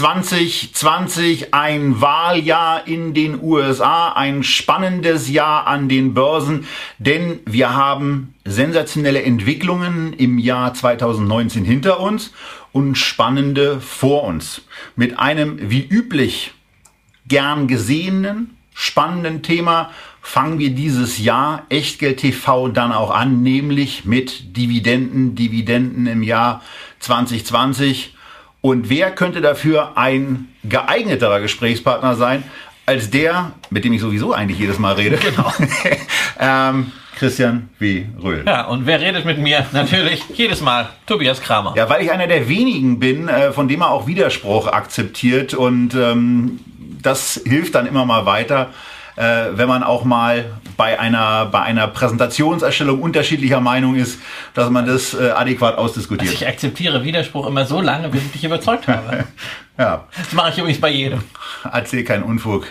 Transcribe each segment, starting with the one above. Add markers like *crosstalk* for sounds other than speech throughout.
2020 ein Wahljahr in den USA, ein spannendes Jahr an den Börsen, denn wir haben sensationelle Entwicklungen im Jahr 2019 hinter uns und spannende vor uns. Mit einem wie üblich gern gesehenen, spannenden Thema fangen wir dieses Jahr Echtgeld TV dann auch an, nämlich mit Dividenden, Dividenden im Jahr 2020 und wer könnte dafür ein geeigneterer Gesprächspartner sein, als der, mit dem ich sowieso eigentlich jedes Mal rede? *laughs* Genau. *laughs* ähm, Christian W. Röhl. Ja, und wer redet mit mir? *laughs* Natürlich jedes Mal Tobias Kramer. Ja, weil ich einer der wenigen bin, äh, von dem er auch Widerspruch akzeptiert und ähm, das hilft dann immer mal weiter äh, wenn man auch mal bei einer, bei einer Präsentationserstellung unterschiedlicher Meinung ist, dass man das äh, adäquat ausdiskutiert. Also ich akzeptiere Widerspruch immer so lange, bis ich dich überzeugt habe. *laughs* ja. Das mache ich übrigens bei jedem. Erzähl keinen Unfug.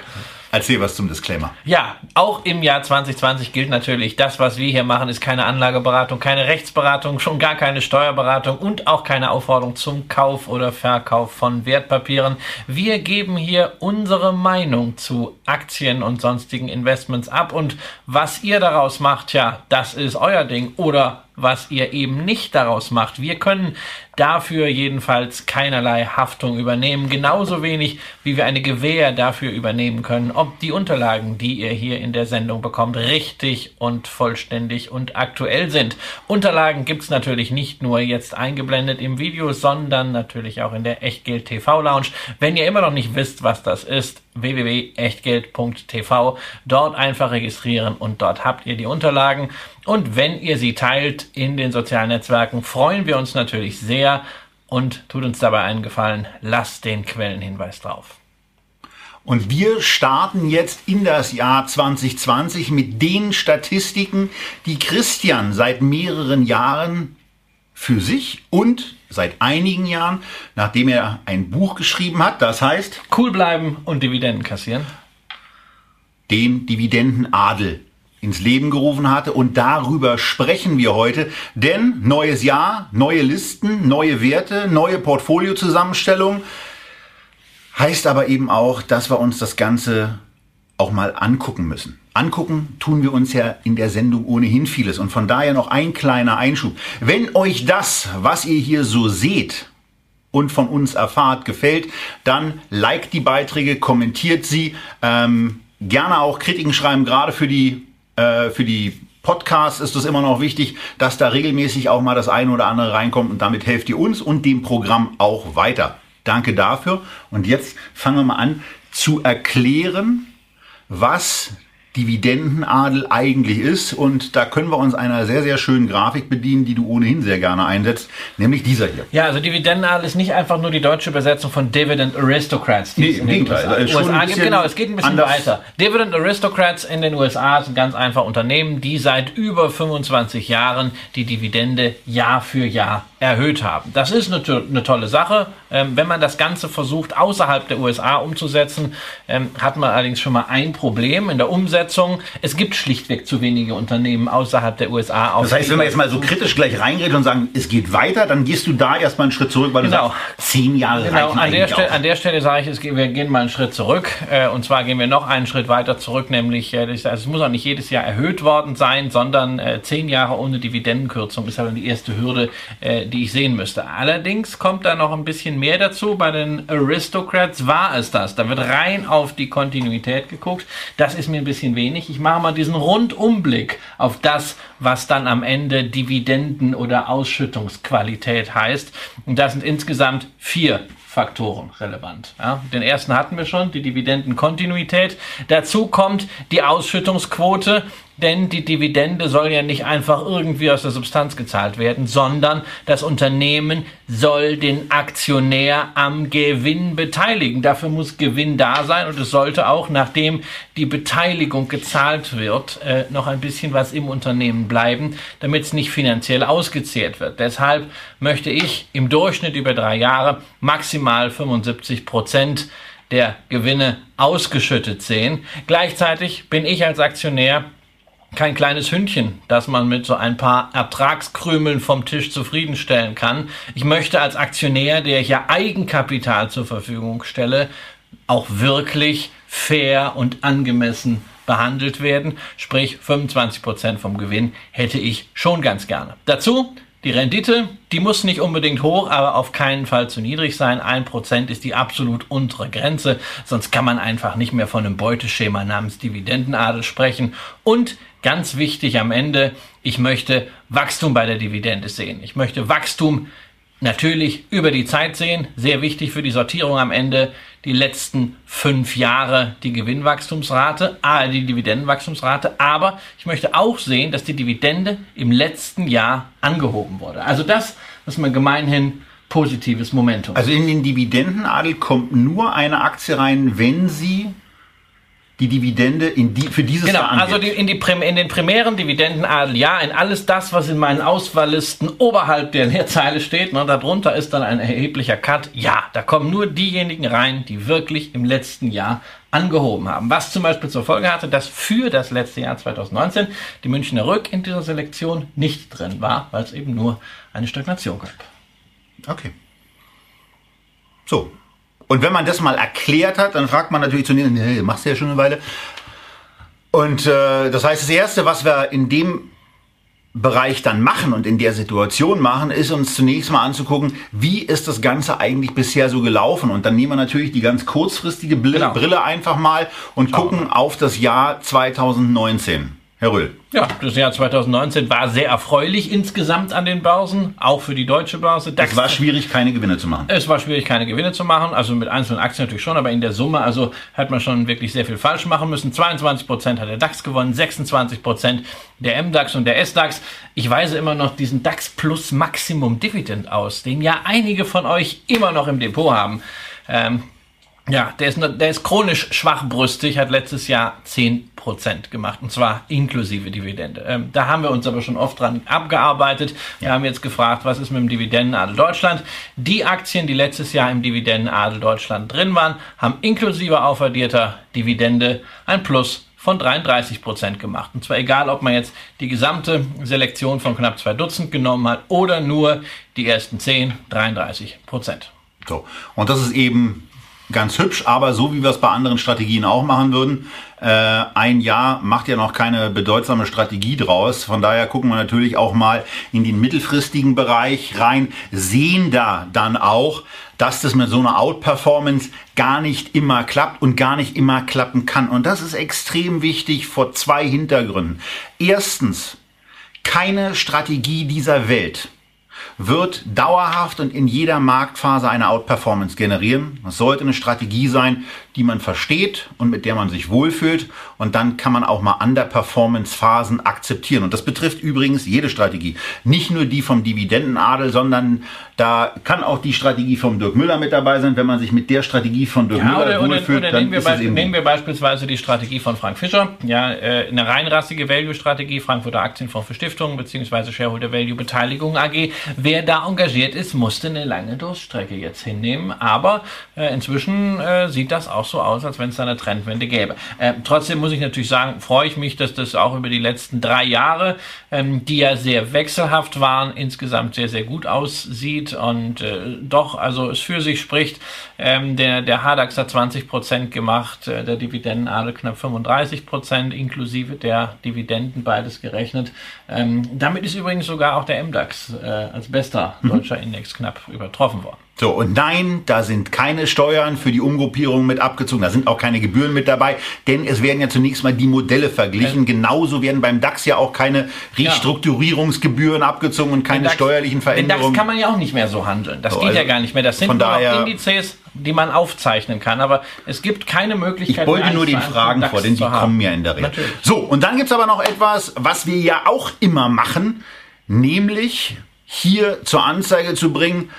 Erzähl was zum Disclaimer. Ja, auch im Jahr 2020 gilt natürlich, das, was wir hier machen, ist keine Anlageberatung, keine Rechtsberatung, schon gar keine Steuerberatung und auch keine Aufforderung zum Kauf oder Verkauf von Wertpapieren. Wir geben hier unsere Meinung zu Aktien und sonstigen Investments ab und was ihr daraus macht, ja, das ist euer Ding oder was ihr eben nicht daraus macht. Wir können dafür jedenfalls keinerlei Haftung übernehmen, genauso wenig wie wir eine Gewähr dafür übernehmen können, ob die Unterlagen, die ihr hier in der Sendung bekommt, richtig und vollständig und aktuell sind. Unterlagen gibt's natürlich nicht nur jetzt eingeblendet im Video, sondern natürlich auch in der Echtgeld TV Lounge. Wenn ihr immer noch nicht wisst, was das ist, www.echtgeld.tv. Dort einfach registrieren und dort habt ihr die Unterlagen. Und wenn ihr sie teilt in den sozialen Netzwerken, freuen wir uns natürlich sehr und tut uns dabei einen Gefallen, lasst den Quellenhinweis drauf. Und wir starten jetzt in das Jahr 2020 mit den Statistiken, die Christian seit mehreren Jahren für sich und seit einigen Jahren, nachdem er ein Buch geschrieben hat, das heißt Cool bleiben und Dividenden kassieren. Den Dividendenadel ins Leben gerufen hatte und darüber sprechen wir heute, denn neues Jahr, neue Listen, neue Werte, neue Portfoliozusammenstellung heißt aber eben auch, dass wir uns das Ganze auch mal angucken müssen. Angucken tun wir uns ja in der Sendung ohnehin vieles. Und von daher noch ein kleiner Einschub. Wenn euch das, was ihr hier so seht und von uns erfahrt, gefällt, dann liked die Beiträge, kommentiert sie. Ähm, gerne auch Kritiken schreiben, gerade für die, äh, für die Podcasts ist es immer noch wichtig, dass da regelmäßig auch mal das eine oder andere reinkommt und damit helft ihr uns und dem Programm auch weiter. Danke dafür. Und jetzt fangen wir mal an zu erklären, was Dividendenadel eigentlich ist. Und da können wir uns einer sehr, sehr schönen Grafik bedienen, die du ohnehin sehr gerne einsetzt, nämlich dieser hier. Ja, also Dividendenadel ist nicht einfach nur die deutsche Übersetzung von Dividend Aristocrats, die nee, es in den USA, USA gibt. Genau, es geht ein bisschen weiter. Dividend Aristocrats in den USA sind ganz einfach Unternehmen, die seit über 25 Jahren die Dividende Jahr für Jahr erhöht haben. Das ist eine, eine tolle Sache. Ähm, wenn man das Ganze versucht, außerhalb der USA umzusetzen, ähm, hat man allerdings schon mal ein Problem in der Umsetzung. Es gibt schlichtweg zu wenige Unternehmen außerhalb der USA. Das heißt, wenn wir jetzt mal so kritisch gleich reingehen und sagen, es geht weiter, dann gehst du da erstmal einen Schritt zurück, weil genau. du sagst, zehn Jahre genau. an der, Stelle, an der Stelle sage ich, es, wir gehen mal einen Schritt zurück. Äh, und zwar gehen wir noch einen Schritt weiter zurück, nämlich, äh, also es muss auch nicht jedes Jahr erhöht worden sein, sondern äh, zehn Jahre ohne Dividendenkürzung ist aber die erste Hürde, äh, die ich sehen müsste. Allerdings kommt da noch ein bisschen mehr dazu. Bei den Aristocrats war es das. Da wird rein auf die Kontinuität geguckt. Das ist mir ein bisschen wenig. Ich mache mal diesen Rundumblick auf das, was dann am Ende Dividenden oder Ausschüttungsqualität heißt. Und das sind insgesamt vier Faktoren relevant. Ja, den ersten hatten wir schon, die Dividendenkontinuität. Dazu kommt die Ausschüttungsquote denn die Dividende soll ja nicht einfach irgendwie aus der Substanz gezahlt werden, sondern das Unternehmen soll den Aktionär am Gewinn beteiligen. Dafür muss Gewinn da sein und es sollte auch, nachdem die Beteiligung gezahlt wird, äh, noch ein bisschen was im Unternehmen bleiben, damit es nicht finanziell ausgezehrt wird. Deshalb möchte ich im Durchschnitt über drei Jahre maximal 75 Prozent der Gewinne ausgeschüttet sehen. Gleichzeitig bin ich als Aktionär kein kleines Hündchen, das man mit so ein paar Ertragskrümeln vom Tisch zufriedenstellen kann. Ich möchte als Aktionär, der ich ja Eigenkapital zur Verfügung stelle, auch wirklich fair und angemessen behandelt werden. Sprich, 25 Prozent vom Gewinn hätte ich schon ganz gerne. Dazu die Rendite, die muss nicht unbedingt hoch, aber auf keinen Fall zu niedrig sein. Ein Prozent ist die absolut untere Grenze, sonst kann man einfach nicht mehr von einem Beuteschema namens Dividendenadel sprechen. Und ganz wichtig am Ende, ich möchte Wachstum bei der Dividende sehen. Ich möchte Wachstum natürlich über die Zeit sehen. Sehr wichtig für die Sortierung am Ende die letzten fünf Jahre die Gewinnwachstumsrate, ah, die Dividendenwachstumsrate. Aber ich möchte auch sehen, dass die Dividende im letzten Jahr angehoben wurde. Also das, was man gemeinhin positives Momentum. Also in den Dividendenadel kommt nur eine Aktie rein, wenn sie die Dividende in die, für dieses genau, Jahr angeht. Also die, in, die, in den primären Dividendenadel, ja, in alles das, was in meinen Auswahllisten oberhalb der Leerzeile steht, ne, darunter ist dann ein erheblicher Cut, ja, da kommen nur diejenigen rein, die wirklich im letzten Jahr angehoben haben. Was zum Beispiel zur Folge hatte, dass für das letzte Jahr 2019 die Münchner Rück in dieser Selektion nicht drin war, weil es eben nur eine Stagnation gab. Okay. So, und wenn man das mal erklärt hat, dann fragt man natürlich zu denen, nee, machst du ja schon eine Weile. Und äh, das heißt, das Erste, was wir in dem Bereich dann machen und in der Situation machen, ist uns zunächst mal anzugucken, wie ist das Ganze eigentlich bisher so gelaufen. Und dann nehmen wir natürlich die ganz kurzfristige Brille, genau. Brille einfach mal und Schauen gucken auf das Jahr 2019. Herr Röhl. Ja, das Jahr 2019 war sehr erfreulich insgesamt an den Börsen, auch für die deutsche Börse. DAX, es war schwierig, keine Gewinne zu machen. Es war schwierig, keine Gewinne zu machen, also mit einzelnen Aktien natürlich schon, aber in der Summe, also hat man schon wirklich sehr viel falsch machen müssen. 22 Prozent hat der DAX gewonnen, 26 Prozent der MDAX und der SDAX. Ich weise immer noch diesen DAX Plus Maximum Dividend aus, den ja einige von euch immer noch im Depot haben. Ähm, ja, der ist, der ist chronisch schwachbrüstig, hat letztes Jahr 10% gemacht, und zwar inklusive Dividende. Ähm, da haben wir uns aber schon oft dran abgearbeitet. Wir haben jetzt gefragt, was ist mit dem Dividendenadel Deutschland? Die Aktien, die letztes Jahr im Dividendenadel Deutschland drin waren, haben inklusive aufaddierter Dividende ein Plus von 33% gemacht. Und zwar egal, ob man jetzt die gesamte Selektion von knapp zwei Dutzend genommen hat oder nur die ersten 10, 33% So. Und das ist eben ganz hübsch, aber so wie wir es bei anderen Strategien auch machen würden, äh, ein Jahr macht ja noch keine bedeutsame Strategie draus. Von daher gucken wir natürlich auch mal in den mittelfristigen Bereich rein, sehen da dann auch, dass das mit so einer Outperformance gar nicht immer klappt und gar nicht immer klappen kann. Und das ist extrem wichtig vor zwei Hintergründen. Erstens, keine Strategie dieser Welt wird dauerhaft und in jeder Marktphase eine Outperformance generieren. Das sollte eine Strategie sein, die man versteht und mit der man sich wohlfühlt. Und dann kann man auch mal Underperformance-Phasen akzeptieren. Und das betrifft übrigens jede Strategie. Nicht nur die vom Dividendenadel, sondern da kann auch die Strategie vom Dirk Müller mit dabei sein. Wenn man sich mit der Strategie von Dirk ja, Müller oder, wohlfühlt, oder, oder dann ist es eben Nehmen wir beispielsweise die Strategie von Frank Fischer. Ja, äh, eine reinrassige Value-Strategie, Frankfurter Aktienfonds für Stiftungen bzw. Shareholder Value Beteiligung AG. Wer da engagiert ist, musste eine lange Durststrecke jetzt hinnehmen. Aber äh, inzwischen äh, sieht das auch so aus, als wenn es da eine Trendwende gäbe. Äh, trotzdem muss ich natürlich sagen, freue ich mich, dass das auch über die letzten drei Jahre, ähm, die ja sehr wechselhaft waren, insgesamt sehr, sehr gut aussieht und äh, doch, also es für sich spricht. Ähm, der, der Hardax hat 20 Prozent gemacht, äh, der Dividendenadel knapp 35 Prozent, inklusive der Dividenden, beides gerechnet. Ähm, damit ist übrigens sogar auch der MDAX äh, als bester mhm. deutscher Index knapp übertroffen worden. So, und nein, da sind keine Steuern für die Umgruppierung mit abgezogen, da sind auch keine Gebühren mit dabei, denn es werden ja zunächst mal die Modelle verglichen. Ja. Genauso werden beim DAX ja auch keine Restrukturierungsgebühren abgezogen und keine DAX, steuerlichen Veränderungen. Den DAX kann man ja auch nicht mehr so handeln. Das so, geht also ja gar nicht mehr. Das sind nur daher, Indizes, die man aufzeichnen kann. Aber es gibt keine Möglichkeit. Ich beute nur den Fragen vor, denn die kommen ja in der Regel. Natürlich. So, und dann gibt's aber noch etwas, was wir ja auch immer machen, nämlich hier zur Anzeige zu bringen,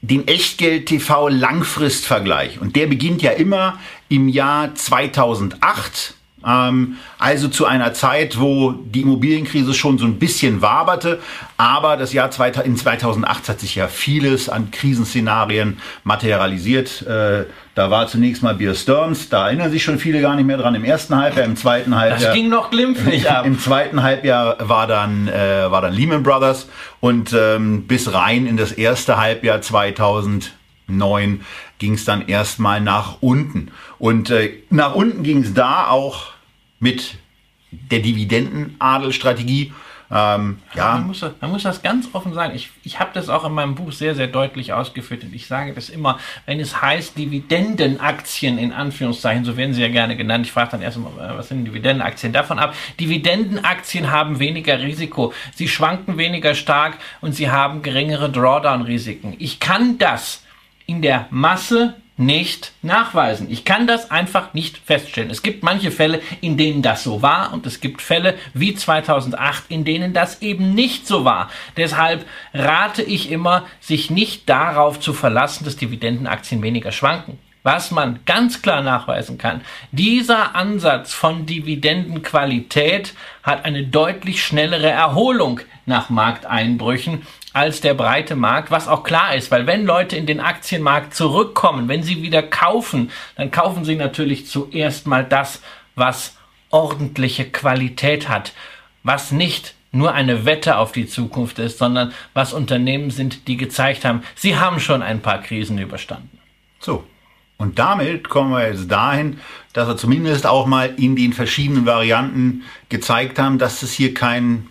den Echtgeld-TV Langfristvergleich. Und der beginnt ja immer im Jahr 2008. Ähm, also zu einer Zeit, wo die Immobilienkrise schon so ein bisschen waberte. Aber das Jahr in 2008 hat sich ja vieles an Krisenszenarien materialisiert. Äh, da war zunächst mal Beer Stearns, da erinnern sich schon viele gar nicht mehr dran. Im ersten Halbjahr, im zweiten Halbjahr. Das ging noch glimpflich *laughs* ab. Im zweiten Halbjahr war dann, äh, war dann Lehman Brothers und ähm, bis rein in das erste Halbjahr 2009 ging es dann erstmal nach unten. Und äh, nach unten ging es da auch mit der Dividendenadelstrategie. Ähm, ja. Man muss, das, man muss das ganz offen sagen. Ich, ich habe das auch in meinem Buch sehr, sehr deutlich ausgeführt. Und ich sage das immer, wenn es heißt Dividendenaktien in Anführungszeichen, so werden sie ja gerne genannt. Ich frage dann erst mal, was sind Dividendenaktien? Davon ab. Dividendenaktien haben weniger Risiko. Sie schwanken weniger stark und sie haben geringere Drawdown-Risiken. Ich kann das in der Masse nicht nachweisen. Ich kann das einfach nicht feststellen. Es gibt manche Fälle, in denen das so war und es gibt Fälle wie 2008, in denen das eben nicht so war. Deshalb rate ich immer, sich nicht darauf zu verlassen, dass Dividendenaktien weniger schwanken. Was man ganz klar nachweisen kann, dieser Ansatz von Dividendenqualität hat eine deutlich schnellere Erholung nach Markteinbrüchen als der breite Markt, was auch klar ist, weil wenn Leute in den Aktienmarkt zurückkommen, wenn sie wieder kaufen, dann kaufen sie natürlich zuerst mal das, was ordentliche Qualität hat, was nicht nur eine Wette auf die Zukunft ist, sondern was Unternehmen sind, die gezeigt haben, sie haben schon ein paar Krisen überstanden. So. Und damit kommen wir jetzt dahin, dass wir zumindest auch mal in den verschiedenen Varianten gezeigt haben, dass es hier kein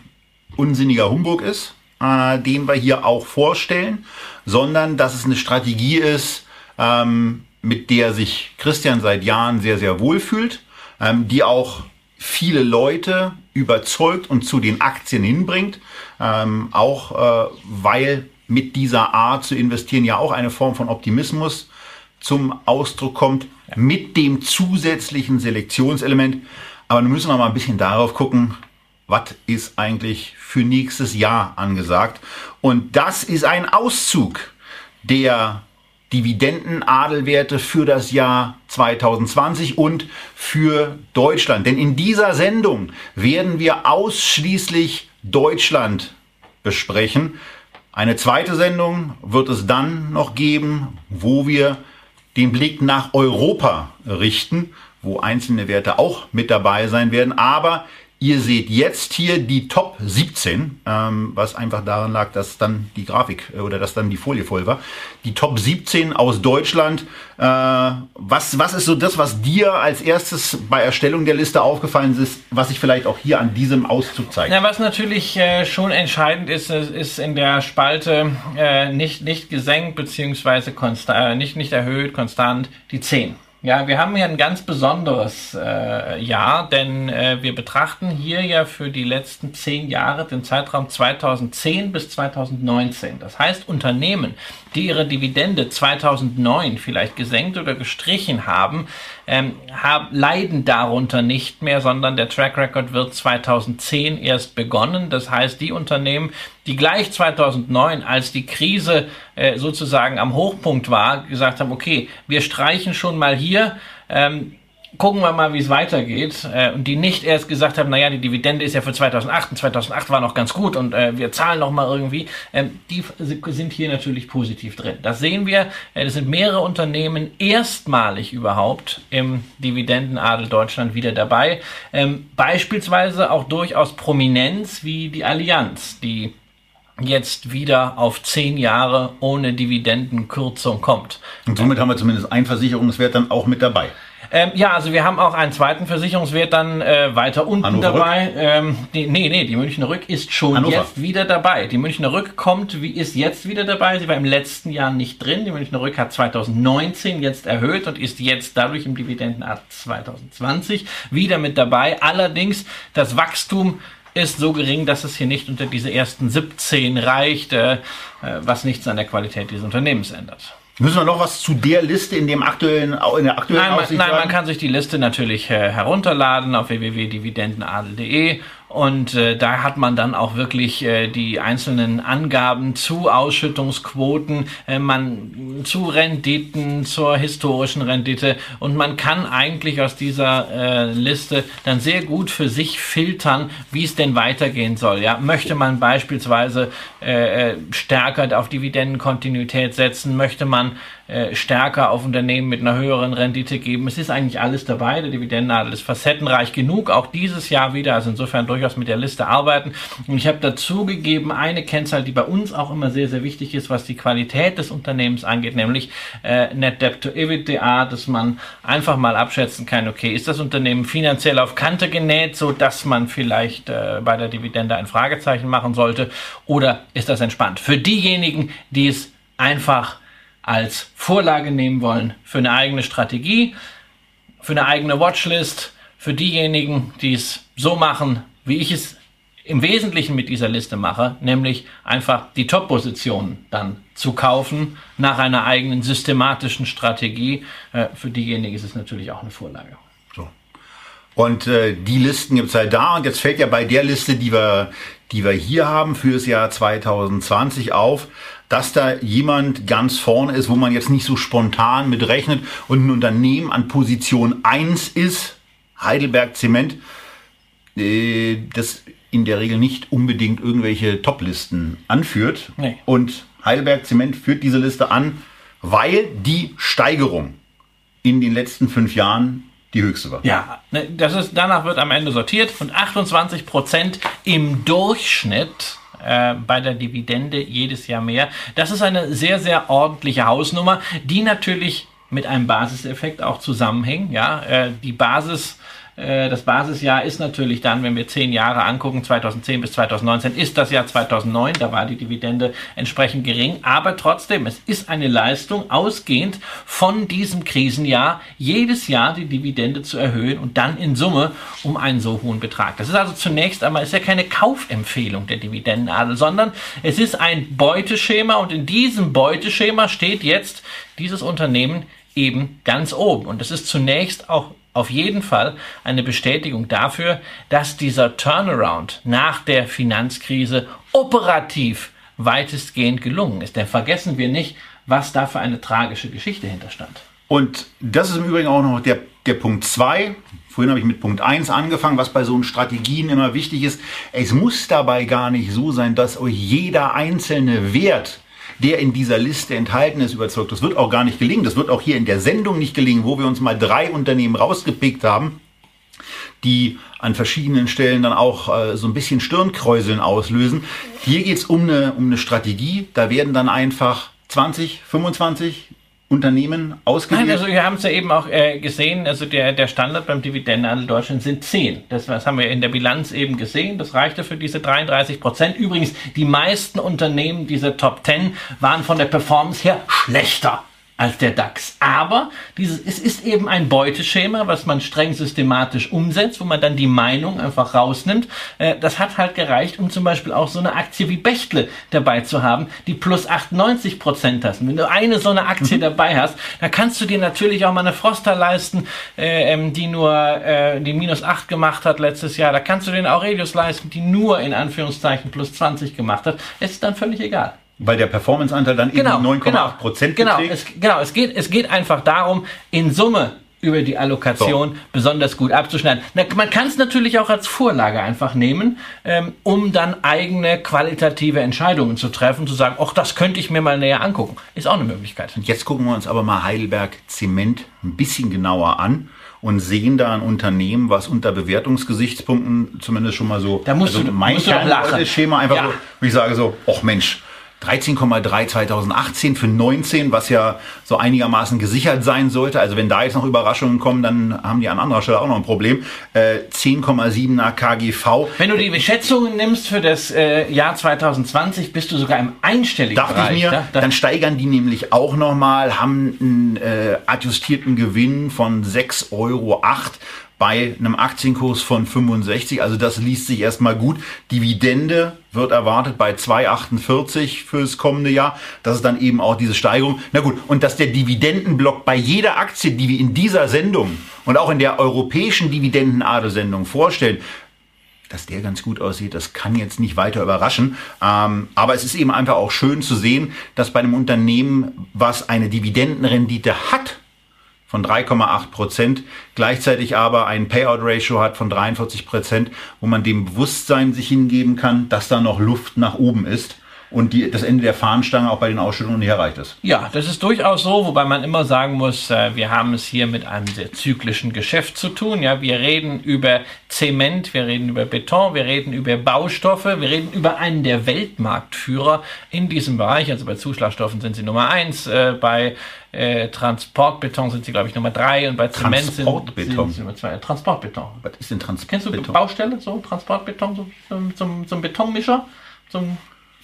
unsinniger Humbug ist, äh, den wir hier auch vorstellen, sondern dass es eine Strategie ist, ähm, mit der sich Christian seit Jahren sehr, sehr wohl fühlt, ähm, die auch viele Leute überzeugt und zu den Aktien hinbringt, ähm, auch äh, weil mit dieser Art zu investieren ja auch eine Form von Optimismus zum Ausdruck kommt, mit dem zusätzlichen Selektionselement. Aber nun müssen wir mal ein bisschen darauf gucken, was ist eigentlich für nächstes Jahr angesagt. Und das ist ein Auszug der Dividendenadelwerte für das Jahr 2020 und für Deutschland. Denn in dieser Sendung werden wir ausschließlich Deutschland besprechen. Eine zweite Sendung wird es dann noch geben, wo wir den Blick nach Europa richten, wo einzelne Werte auch mit dabei sein werden. Aber Ihr seht jetzt hier die Top 17, ähm, was einfach daran lag, dass dann die Grafik äh, oder dass dann die Folie voll war. Die Top 17 aus Deutschland. Äh, was, was ist so das, was dir als erstes bei Erstellung der Liste aufgefallen ist, was sich vielleicht auch hier an diesem Auszug zeigt? Na, was natürlich äh, schon entscheidend ist, ist in der Spalte äh, nicht, nicht gesenkt beziehungsweise äh, nicht, nicht erhöht, konstant die 10. Ja, wir haben hier ein ganz besonderes äh, Jahr, denn äh, wir betrachten hier ja für die letzten zehn Jahre den Zeitraum 2010 bis 2019. Das heißt, Unternehmen, die ihre Dividende 2009 vielleicht gesenkt oder gestrichen haben, ähm, haben, leiden darunter nicht mehr, sondern der Track Record wird 2010 erst begonnen. Das heißt, die Unternehmen, die gleich 2009, als die Krise äh, sozusagen am Hochpunkt war, gesagt haben, okay, wir streichen schon mal hier, ähm, gucken wir mal, wie es weitergeht. Äh, und die nicht erst gesagt haben, naja, die Dividende ist ja für 2008 und 2008 war noch ganz gut und äh, wir zahlen noch mal irgendwie. Ähm, die sind hier natürlich positiv drin. Das sehen wir. Äh, es sind mehrere Unternehmen erstmalig überhaupt im Dividendenadel Deutschland wieder dabei. Ähm, beispielsweise auch durchaus Prominenz wie die Allianz, die jetzt wieder auf zehn Jahre ohne Dividendenkürzung kommt. Und somit haben wir zumindest ein Versicherungswert dann auch mit dabei. Ähm, ja, also wir haben auch einen zweiten Versicherungswert dann äh, weiter unten Hannover dabei. Ähm, die, nee, nee, die Münchner Rück ist schon Hannover. jetzt wieder dabei. Die Münchner Rück kommt, wie ist jetzt wieder dabei. Sie war im letzten Jahr nicht drin. Die Münchner Rück hat 2019 jetzt erhöht und ist jetzt dadurch im Dividendenart 2020 wieder mit dabei. Allerdings das Wachstum ist so gering, dass es hier nicht unter diese ersten 17 reicht, äh, äh, was nichts an der Qualität dieses Unternehmens ändert. Müssen wir noch was zu der Liste in dem aktuellen, in der aktuellen Nein, man, nein, man kann sich die Liste natürlich äh, herunterladen auf www.dividendenadel.de und äh, da hat man dann auch wirklich äh, die einzelnen Angaben zu Ausschüttungsquoten, äh, man zu Renditen, zur historischen Rendite und man kann eigentlich aus dieser äh, Liste dann sehr gut für sich filtern, wie es denn weitergehen soll. Ja, möchte man beispielsweise äh, äh, stärker auf Dividendenkontinuität setzen, möchte man äh, stärker auf Unternehmen mit einer höheren Rendite geben. Es ist eigentlich alles dabei. Der Dividendenadel ist facettenreich genug, auch dieses Jahr wieder. Also insofern durchaus mit der Liste arbeiten. Und ich habe dazu gegeben eine Kennzahl, die bei uns auch immer sehr, sehr wichtig ist, was die Qualität des Unternehmens angeht, nämlich äh, Net Debt to EBITDA, dass man einfach mal abschätzen kann, okay, ist das Unternehmen finanziell auf Kante genäht, so dass man vielleicht äh, bei der Dividende ein Fragezeichen machen sollte, oder ist das entspannt? Für diejenigen, die es einfach als Vorlage nehmen wollen für eine eigene Strategie, für eine eigene Watchlist, für diejenigen, die es so machen, wie ich es im Wesentlichen mit dieser Liste mache, nämlich einfach die Top-Positionen dann zu kaufen nach einer eigenen systematischen Strategie. Äh, Für diejenigen ist es natürlich auch eine Vorlage. So. Und äh, die Listen gibt's halt da. Und jetzt fällt ja bei der Liste, die wir, die wir hier haben fürs Jahr 2020 auf, dass da jemand ganz vorne ist, wo man jetzt nicht so spontan mit rechnet und ein Unternehmen an Position 1 ist, Heidelberg Zement, äh, das in der Regel nicht unbedingt irgendwelche Top-Listen anführt. Nee. Und Heidelberg Zement führt diese Liste an, weil die Steigerung in den letzten fünf Jahren die höchste war. Ja, ne, das ist, danach wird am Ende sortiert und 28 Prozent im Durchschnitt äh, bei der Dividende jedes Jahr mehr. Das ist eine sehr, sehr ordentliche Hausnummer, die natürlich mit einem Basiseffekt auch zusammenhängt. Ja, äh, die Basis das Basisjahr ist natürlich dann, wenn wir zehn Jahre angucken, 2010 bis 2019, ist das Jahr 2009. Da war die Dividende entsprechend gering. Aber trotzdem, es ist eine Leistung, ausgehend von diesem Krisenjahr, jedes Jahr die Dividende zu erhöhen und dann in Summe um einen so hohen Betrag. Das ist also zunächst einmal, ist ja keine Kaufempfehlung der Dividendenadel, sondern es ist ein Beuteschema und in diesem Beuteschema steht jetzt dieses Unternehmen eben ganz oben. Und das ist zunächst auch auf jeden Fall eine Bestätigung dafür, dass dieser Turnaround nach der Finanzkrise operativ weitestgehend gelungen ist. Denn vergessen wir nicht, was da für eine tragische Geschichte hinterstand. Und das ist im Übrigen auch noch der, der Punkt 2. Vorhin habe ich mit Punkt 1 angefangen, was bei so Strategien immer wichtig ist. Es muss dabei gar nicht so sein, dass euch jeder einzelne Wert der in dieser Liste enthalten ist, überzeugt. Das wird auch gar nicht gelingen. Das wird auch hier in der Sendung nicht gelingen, wo wir uns mal drei Unternehmen rausgepickt haben, die an verschiedenen Stellen dann auch äh, so ein bisschen Stirnkräuseln auslösen. Hier geht es um eine, um eine Strategie. Da werden dann einfach 20, 25 Unternehmen ausgewählt. Nein, also wir haben es ja eben auch äh, gesehen, also der, der Standard beim Dividendenhandel Deutschland sind 10. Das, das haben wir in der Bilanz eben gesehen. Das reichte für diese 33 Prozent. Übrigens, die meisten Unternehmen dieser Top 10 waren von der Performance her schlechter als der DAX. Aber dieses, es ist eben ein Beuteschema, was man streng systematisch umsetzt, wo man dann die Meinung einfach rausnimmt. Äh, das hat halt gereicht, um zum Beispiel auch so eine Aktie wie Bechtle dabei zu haben, die plus 98 Prozent hast. Und wenn du eine so eine Aktie mhm. dabei hast, dann kannst du dir natürlich auch mal eine Froster leisten, äh, ähm, die nur äh, die minus 8 gemacht hat letztes Jahr. Da kannst du den Aurelius leisten, die nur in Anführungszeichen plus 20 gemacht hat. Es ist dann völlig egal. Weil der Performanceanteil dann genau, eben 9,8 Prozent genau, es, genau, es geht, es geht einfach darum, in Summe über die Allokation so. besonders gut abzuschneiden. Na, man kann es natürlich auch als Vorlage einfach nehmen, ähm, um dann eigene qualitative Entscheidungen zu treffen, zu sagen, ach, das könnte ich mir mal näher angucken. Ist auch eine Möglichkeit. Und jetzt gucken wir uns aber mal Heidelberg Zement ein bisschen genauer an und sehen da ein Unternehmen, was unter Bewertungsgesichtspunkten zumindest schon mal so, da musst also du, mein musst du. Schema einfach Ja. so, ich sage so, ach Mensch, 13,3 2018 für 19, was ja so einigermaßen gesichert sein sollte. Also wenn da jetzt noch Überraschungen kommen, dann haben die an anderer Stelle auch noch ein Problem. Äh, 10,7er KGV. Wenn du die Schätzungen nimmst für das äh, Jahr 2020, bist du sogar im einstelligen Dachte Bereich. ich mir, Da- da- dann steigern die nämlich auch nochmal, haben einen äh, adjustierten Gewinn von 6,08 Euro bei einem Aktienkurs von 65. Also das liest sich erstmal gut. Dividende wird erwartet bei 2,48 fürs kommende Jahr. Das ist dann eben auch diese Steigerung. Na gut, und dass der Dividendenblock bei jeder Aktie, die wir in dieser Sendung und auch in der europäischen Dividendenadel-Sendung vorstellen, dass der ganz gut aussieht, das kann jetzt nicht weiter überraschen. Ähm, aber es ist eben einfach auch schön zu sehen, dass bei einem Unternehmen, was eine Dividendenrendite hat von 3,8 Prozent, gleichzeitig aber ein Payout-Ratio hat von 43 Prozent, wo man dem Bewusstsein sich hingeben kann, dass da noch Luft nach oben ist und die, das Ende der Fahnenstange auch bei den Ausschüttungen nicht erreicht ist. Ja, das ist durchaus so, wobei man immer sagen muss, äh, wir haben es hier mit einem sehr zyklischen Geschäft zu tun. Ja, wir reden über Zement, wir reden über Beton, wir reden über Baustoffe, wir reden über einen der Weltmarktführer in diesem Bereich. Also bei Zuschlagstoffen sind sie Nummer eins, äh, bei äh, Transportbeton sind sie, glaube ich, Nummer drei und bei Zement sind, Transportbeton? sind sie Nummer zwei. Transportbeton. Was ist denn Transport? Kennst du Baustelle, so Transportbeton, so, zum, zum, zum Betonmischer, zum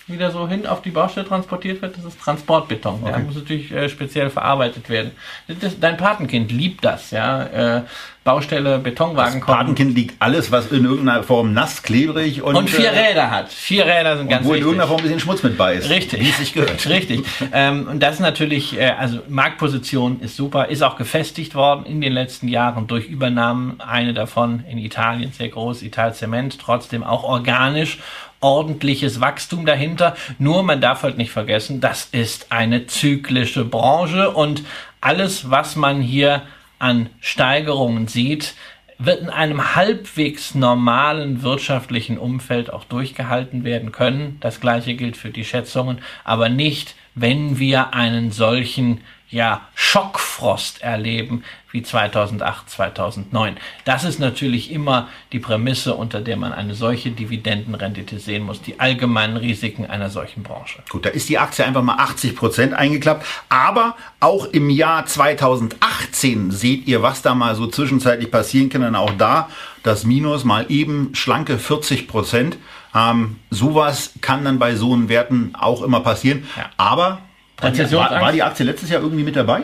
wieder so hin auf die Baustelle transportiert wird, das ist Transportbeton. Der Okay. muss natürlich äh, speziell verarbeitet werden. Das, dein Patenkind liebt das, ja. Äh, Baustelle, Betonwagen Das Patenkind liegt alles, was in irgendeiner Form nass, klebrig und, und vier äh, Räder hat. Vier Räder sind ganz wo in wichtig. irgendeiner Form ein bisschen Schmutz mit bei ist. Richtig. Wie es sich gehört. *laughs* Richtig. Ähm, und das ist natürlich, äh, also Marktposition ist super, ist auch gefestigt worden in den letzten Jahren durch Übernahmen. Eine davon in Italien sehr groß, Ital Zement, trotzdem auch organisch. Ordentliches Wachstum dahinter. Nur man darf halt nicht vergessen, das ist eine zyklische Branche und alles, was man hier an Steigerungen sieht, wird in einem halbwegs normalen wirtschaftlichen Umfeld auch durchgehalten werden können. Das gleiche gilt für die Schätzungen, aber nicht, wenn wir einen solchen ja, Schockfrost erleben wie 2008, 2009. Das ist natürlich immer die Prämisse, unter der man eine solche Dividendenrendite sehen muss, die allgemeinen Risiken einer solchen Branche. Gut, da ist die Aktie einfach mal 80 Prozent eingeklappt. Aber auch im Jahr 2018 seht ihr, was da mal so zwischenzeitlich passieren kann. Und auch da das Minus mal eben schlanke 40 Prozent. Ähm, sowas kann dann bei so einen Werten auch immer passieren. Ja. Aber war die, Rezessionsangst? war, war die Aktie letztes Jahr irgendwie mit dabei?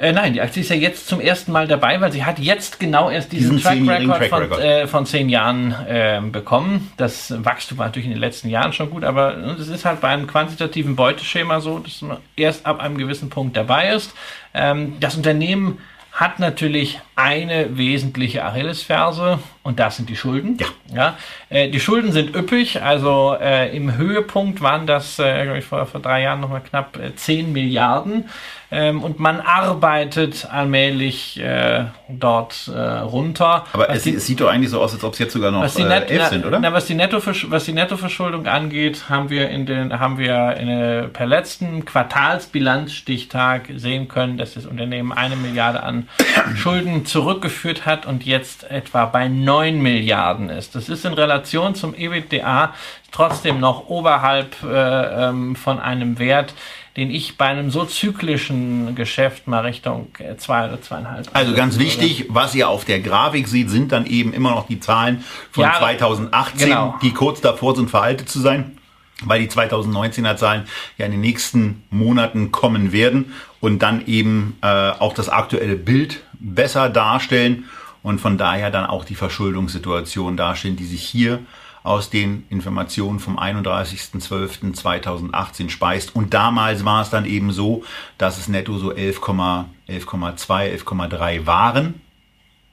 Äh, nein, die Aktie ist ja jetzt zum ersten Mal dabei, weil sie hat jetzt genau erst diesen, Diesen Track Record, Track von, Record. äh, von zehn Jahren ähm, bekommen. Das Wachstum war natürlich in den letzten Jahren schon gut, aber es ist halt bei einem quantitativen Beuteschema so, dass man erst ab einem gewissen Punkt dabei ist. Ähm, das Unternehmen hat natürlich eine wesentliche Achillesferse und das sind die Schulden. Ja. Ja, äh, die Schulden sind üppig, also äh, im Höhepunkt waren das, äh, ich, vor, vor drei Jahren nochmal knapp äh, 10 Milliarden ähm, und man arbeitet allmählich äh, dort äh, runter. Aber es, die- es sieht doch eigentlich so aus, als ob es jetzt sogar noch was die, äh, Net 11 sind, oder? Na, was, die Nettoversch was die Nettoverschuldung angeht, haben wir in den haben wir in, per letzten Quartalsbilanzstichtag sehen können, dass das Unternehmen eine Milliarde an Schulden zurückgeführt hat und jetzt etwa bei 9 Milliarden ist. Das ist in Relation zum EBITDA trotzdem noch oberhalb äh, ähm, von einem Wert, den ich bei einem so zyklischen Geschäft mal Richtung äh, zwei oder zweieinhalb. Also ganz wichtig, was ihr auf der Grafik seht, sind dann eben immer noch die Zahlen von Ja, 2018, genau. die kurz davor sind, veraltet zu sein, weil die 2019er Zahlen ja in den nächsten Monaten kommen werden und dann eben äh, auch das aktuelle Bild besser darstellen und von daher dann auch die Verschuldungssituation darstellen, die sich hier aus den Informationen vom 31.12.2018 speist. Und damals war es dann eben so, dass es netto so 11,2, 11,2, 11,3 waren.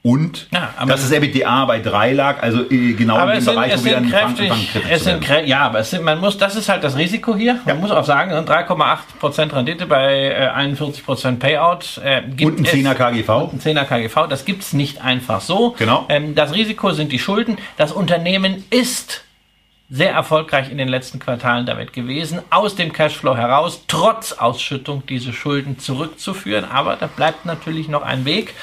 Und Ja, dass das EBITDA bei 3 lag, also äh, genau aber in es dem sind, Bereich, es wo wir dann kräftig, anfangen, es sind krä ja, aber es sind, man muss, das ist halt das Risiko hier. Man muss auch sagen, 3,8% Rendite bei äh, 41% Payout. Äh, gibt Und ein es- 10er KGV. Und ein 10er KGV, das gibt's nicht einfach so. Genau. Ähm, das Risiko sind die Schulden. Das Unternehmen ist sehr erfolgreich in den letzten Quartalen damit gewesen, aus dem Cashflow heraus, trotz Ausschüttung, diese Schulden zurückzuführen. Aber da bleibt natürlich noch ein Weg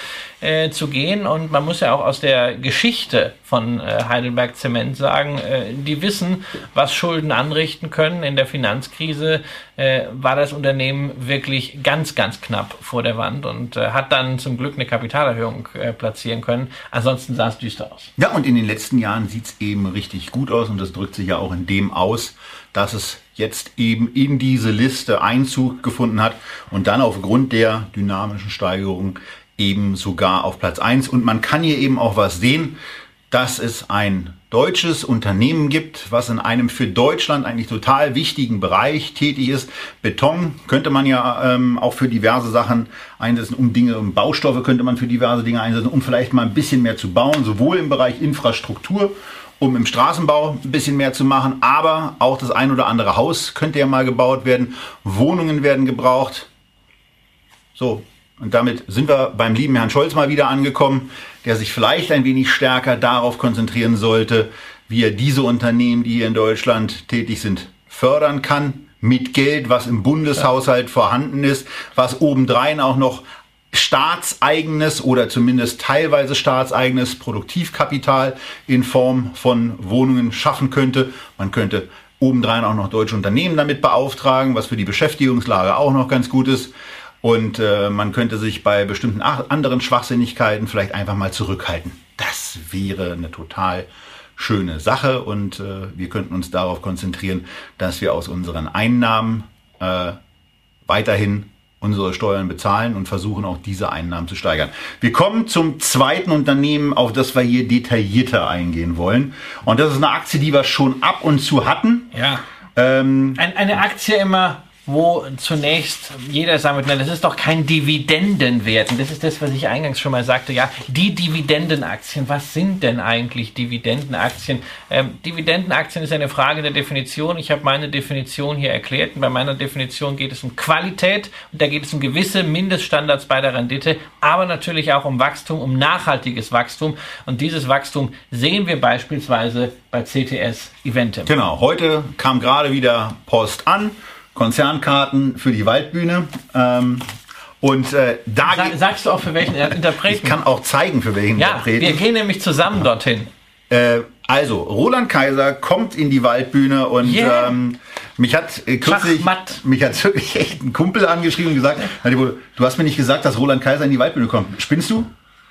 äh, zu gehen. Und man muss ja auch aus der Geschichte von äh, Heidelberg Zement sagen, äh, die wissen, was Schulden anrichten können. In der Finanzkrise äh, war das Unternehmen wirklich ganz, ganz knapp vor der Wand und äh, hat dann zum Glück eine Kapitalerhöhung äh, platzieren können. Ansonsten sah es düster aus. Ja, und in den letzten Jahren sieht es eben richtig gut aus und das drückt sich ja auch in dem aus, dass es jetzt eben in diese Liste Einzug gefunden hat und dann aufgrund der dynamischen Steigerung eben sogar auf Platz 1. Und man kann hier eben auch was sehen, dass es ein deutsches Unternehmen gibt, was in einem für Deutschland eigentlich total wichtigen Bereich tätig ist. Beton könnte man ja ähm, auch für diverse Sachen einsetzen, um Dinge, um Baustoffe könnte man für diverse Dinge einsetzen, um vielleicht mal ein bisschen mehr zu bauen, sowohl im Bereich Infrastruktur, um im Straßenbau ein bisschen mehr zu machen, aber auch das ein oder andere Haus könnte ja mal gebaut werden, Wohnungen werden gebraucht. So, und damit sind wir beim lieben Herrn Scholz mal wieder angekommen, der sich vielleicht ein wenig stärker darauf konzentrieren sollte, wie er diese Unternehmen, die hier in Deutschland tätig sind, fördern kann. Mit Geld, was im Bundeshaushalt vorhanden ist, was obendrein auch noch staatseigenes oder zumindest teilweise staatseigenes Produktivkapital in Form von Wohnungen schaffen könnte. Man könnte obendrein auch noch deutsche Unternehmen damit beauftragen, was für die Beschäftigungslage auch noch ganz gut ist. Und äh, man könnte sich bei bestimmten anderen Schwachsinnigkeiten vielleicht einfach mal zurückhalten. Das wäre eine total schöne Sache und äh, wir könnten uns darauf konzentrieren, dass wir aus unseren Einnahmen äh, weiterhin unsere Steuern bezahlen und versuchen auch diese Einnahmen zu steigern. Wir kommen zum zweiten Unternehmen, auf das wir hier detaillierter eingehen wollen. Und das ist eine Aktie, die wir schon ab und zu hatten. Ja. Ähm, Ein, eine Aktie immer wo zunächst jeder sagen wird, na, das ist doch kein Dividendenwert. Und das ist das, was ich eingangs schon mal sagte. Ja, die Dividendenaktien, was sind denn eigentlich Dividendenaktien? Ähm, Dividendenaktien ist eine Frage der Definition. Ich habe meine Definition hier erklärt. Und bei meiner Definition geht es um Qualität und da geht es um gewisse Mindeststandards bei der Rendite, aber natürlich auch um Wachstum, um nachhaltiges Wachstum. Und dieses Wachstum sehen wir beispielsweise bei CTS Eventim. Genau, heute kam gerade wieder Post an. Konzernkarten für die Waldbühne. Ähm, und äh, da Sag, sagst du auch für welchen Interpreten? Ich kann auch zeigen für welchen ja, Interpreten. Wir gehen nämlich zusammen dorthin. Äh, also Roland Kaiser kommt in die Waldbühne und yeah. ähm, mich hat äh, kürzlich Schachmatt. mich hat *laughs* wirklich echt ein Kumpel angeschrieben und gesagt, du hast mir nicht gesagt, dass Roland Kaiser in die Waldbühne kommt. Spinnst du?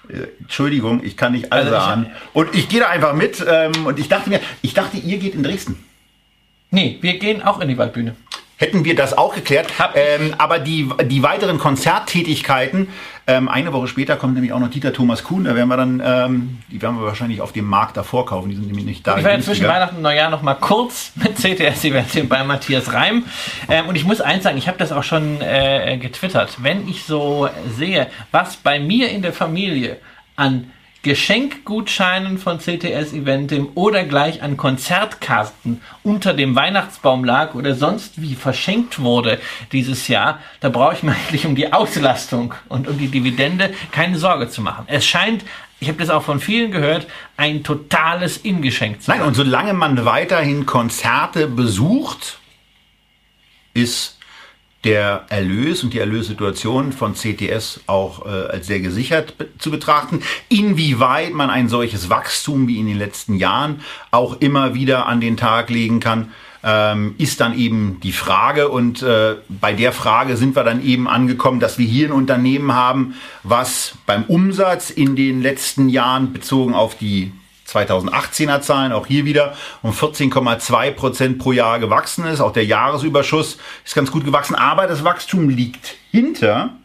Äh, Entschuldigung, ich kann nicht alles also an. Und ich gehe da einfach mit ähm, und ich dachte mir, ich dachte, ihr geht in Dresden. Nee, wir gehen auch in die Waldbühne hätten wir das auch geklärt. Ähm, aber die, die weiteren Konzerttätigkeiten, ähm, eine Woche später kommt nämlich auch noch Dieter Thomas Kuhn, da werden wir dann, ähm, die werden wir wahrscheinlich auf dem Markt davor kaufen, die sind nämlich nicht da. Ich werde zwischen Weihnachten und Neujahr noch mal kurz mit CTS-Event bei Matthias Reim. Ähm, und ich muss eins sagen, ich habe das auch schon äh, getwittert. Wenn ich so sehe, was bei mir in der Familie an Geschenkgutscheinen von CTS Eventim oder gleich an Konzertkarten unter dem Weihnachtsbaum lag oder sonst wie verschenkt wurde dieses Jahr, da brauche ich mir *laughs* eigentlich um die Auslastung und um die Dividende keine Sorge zu machen. Es scheint ich habe das auch von vielen gehört, ein totales Ingeschenk zu sein. Nein, und solange man weiterhin Konzerte besucht, ist der Erlös und die Erlössituation von CTS auch äh, als sehr gesichert be zu betrachten. Inwieweit man ein solches Wachstum wie in den letzten Jahren auch immer wieder an den Tag legen kann, ähm, ist dann eben die Frage. Und äh, bei der Frage sind wir dann eben angekommen, dass wir hier ein Unternehmen haben, was beim Umsatz in den letzten Jahren bezogen auf die 2018er Zahlen, auch hier wieder um 14,2 Prozent pro Jahr gewachsen ist. Auch der Jahresüberschuss ist ganz gut gewachsen, aber das Wachstum liegt hinter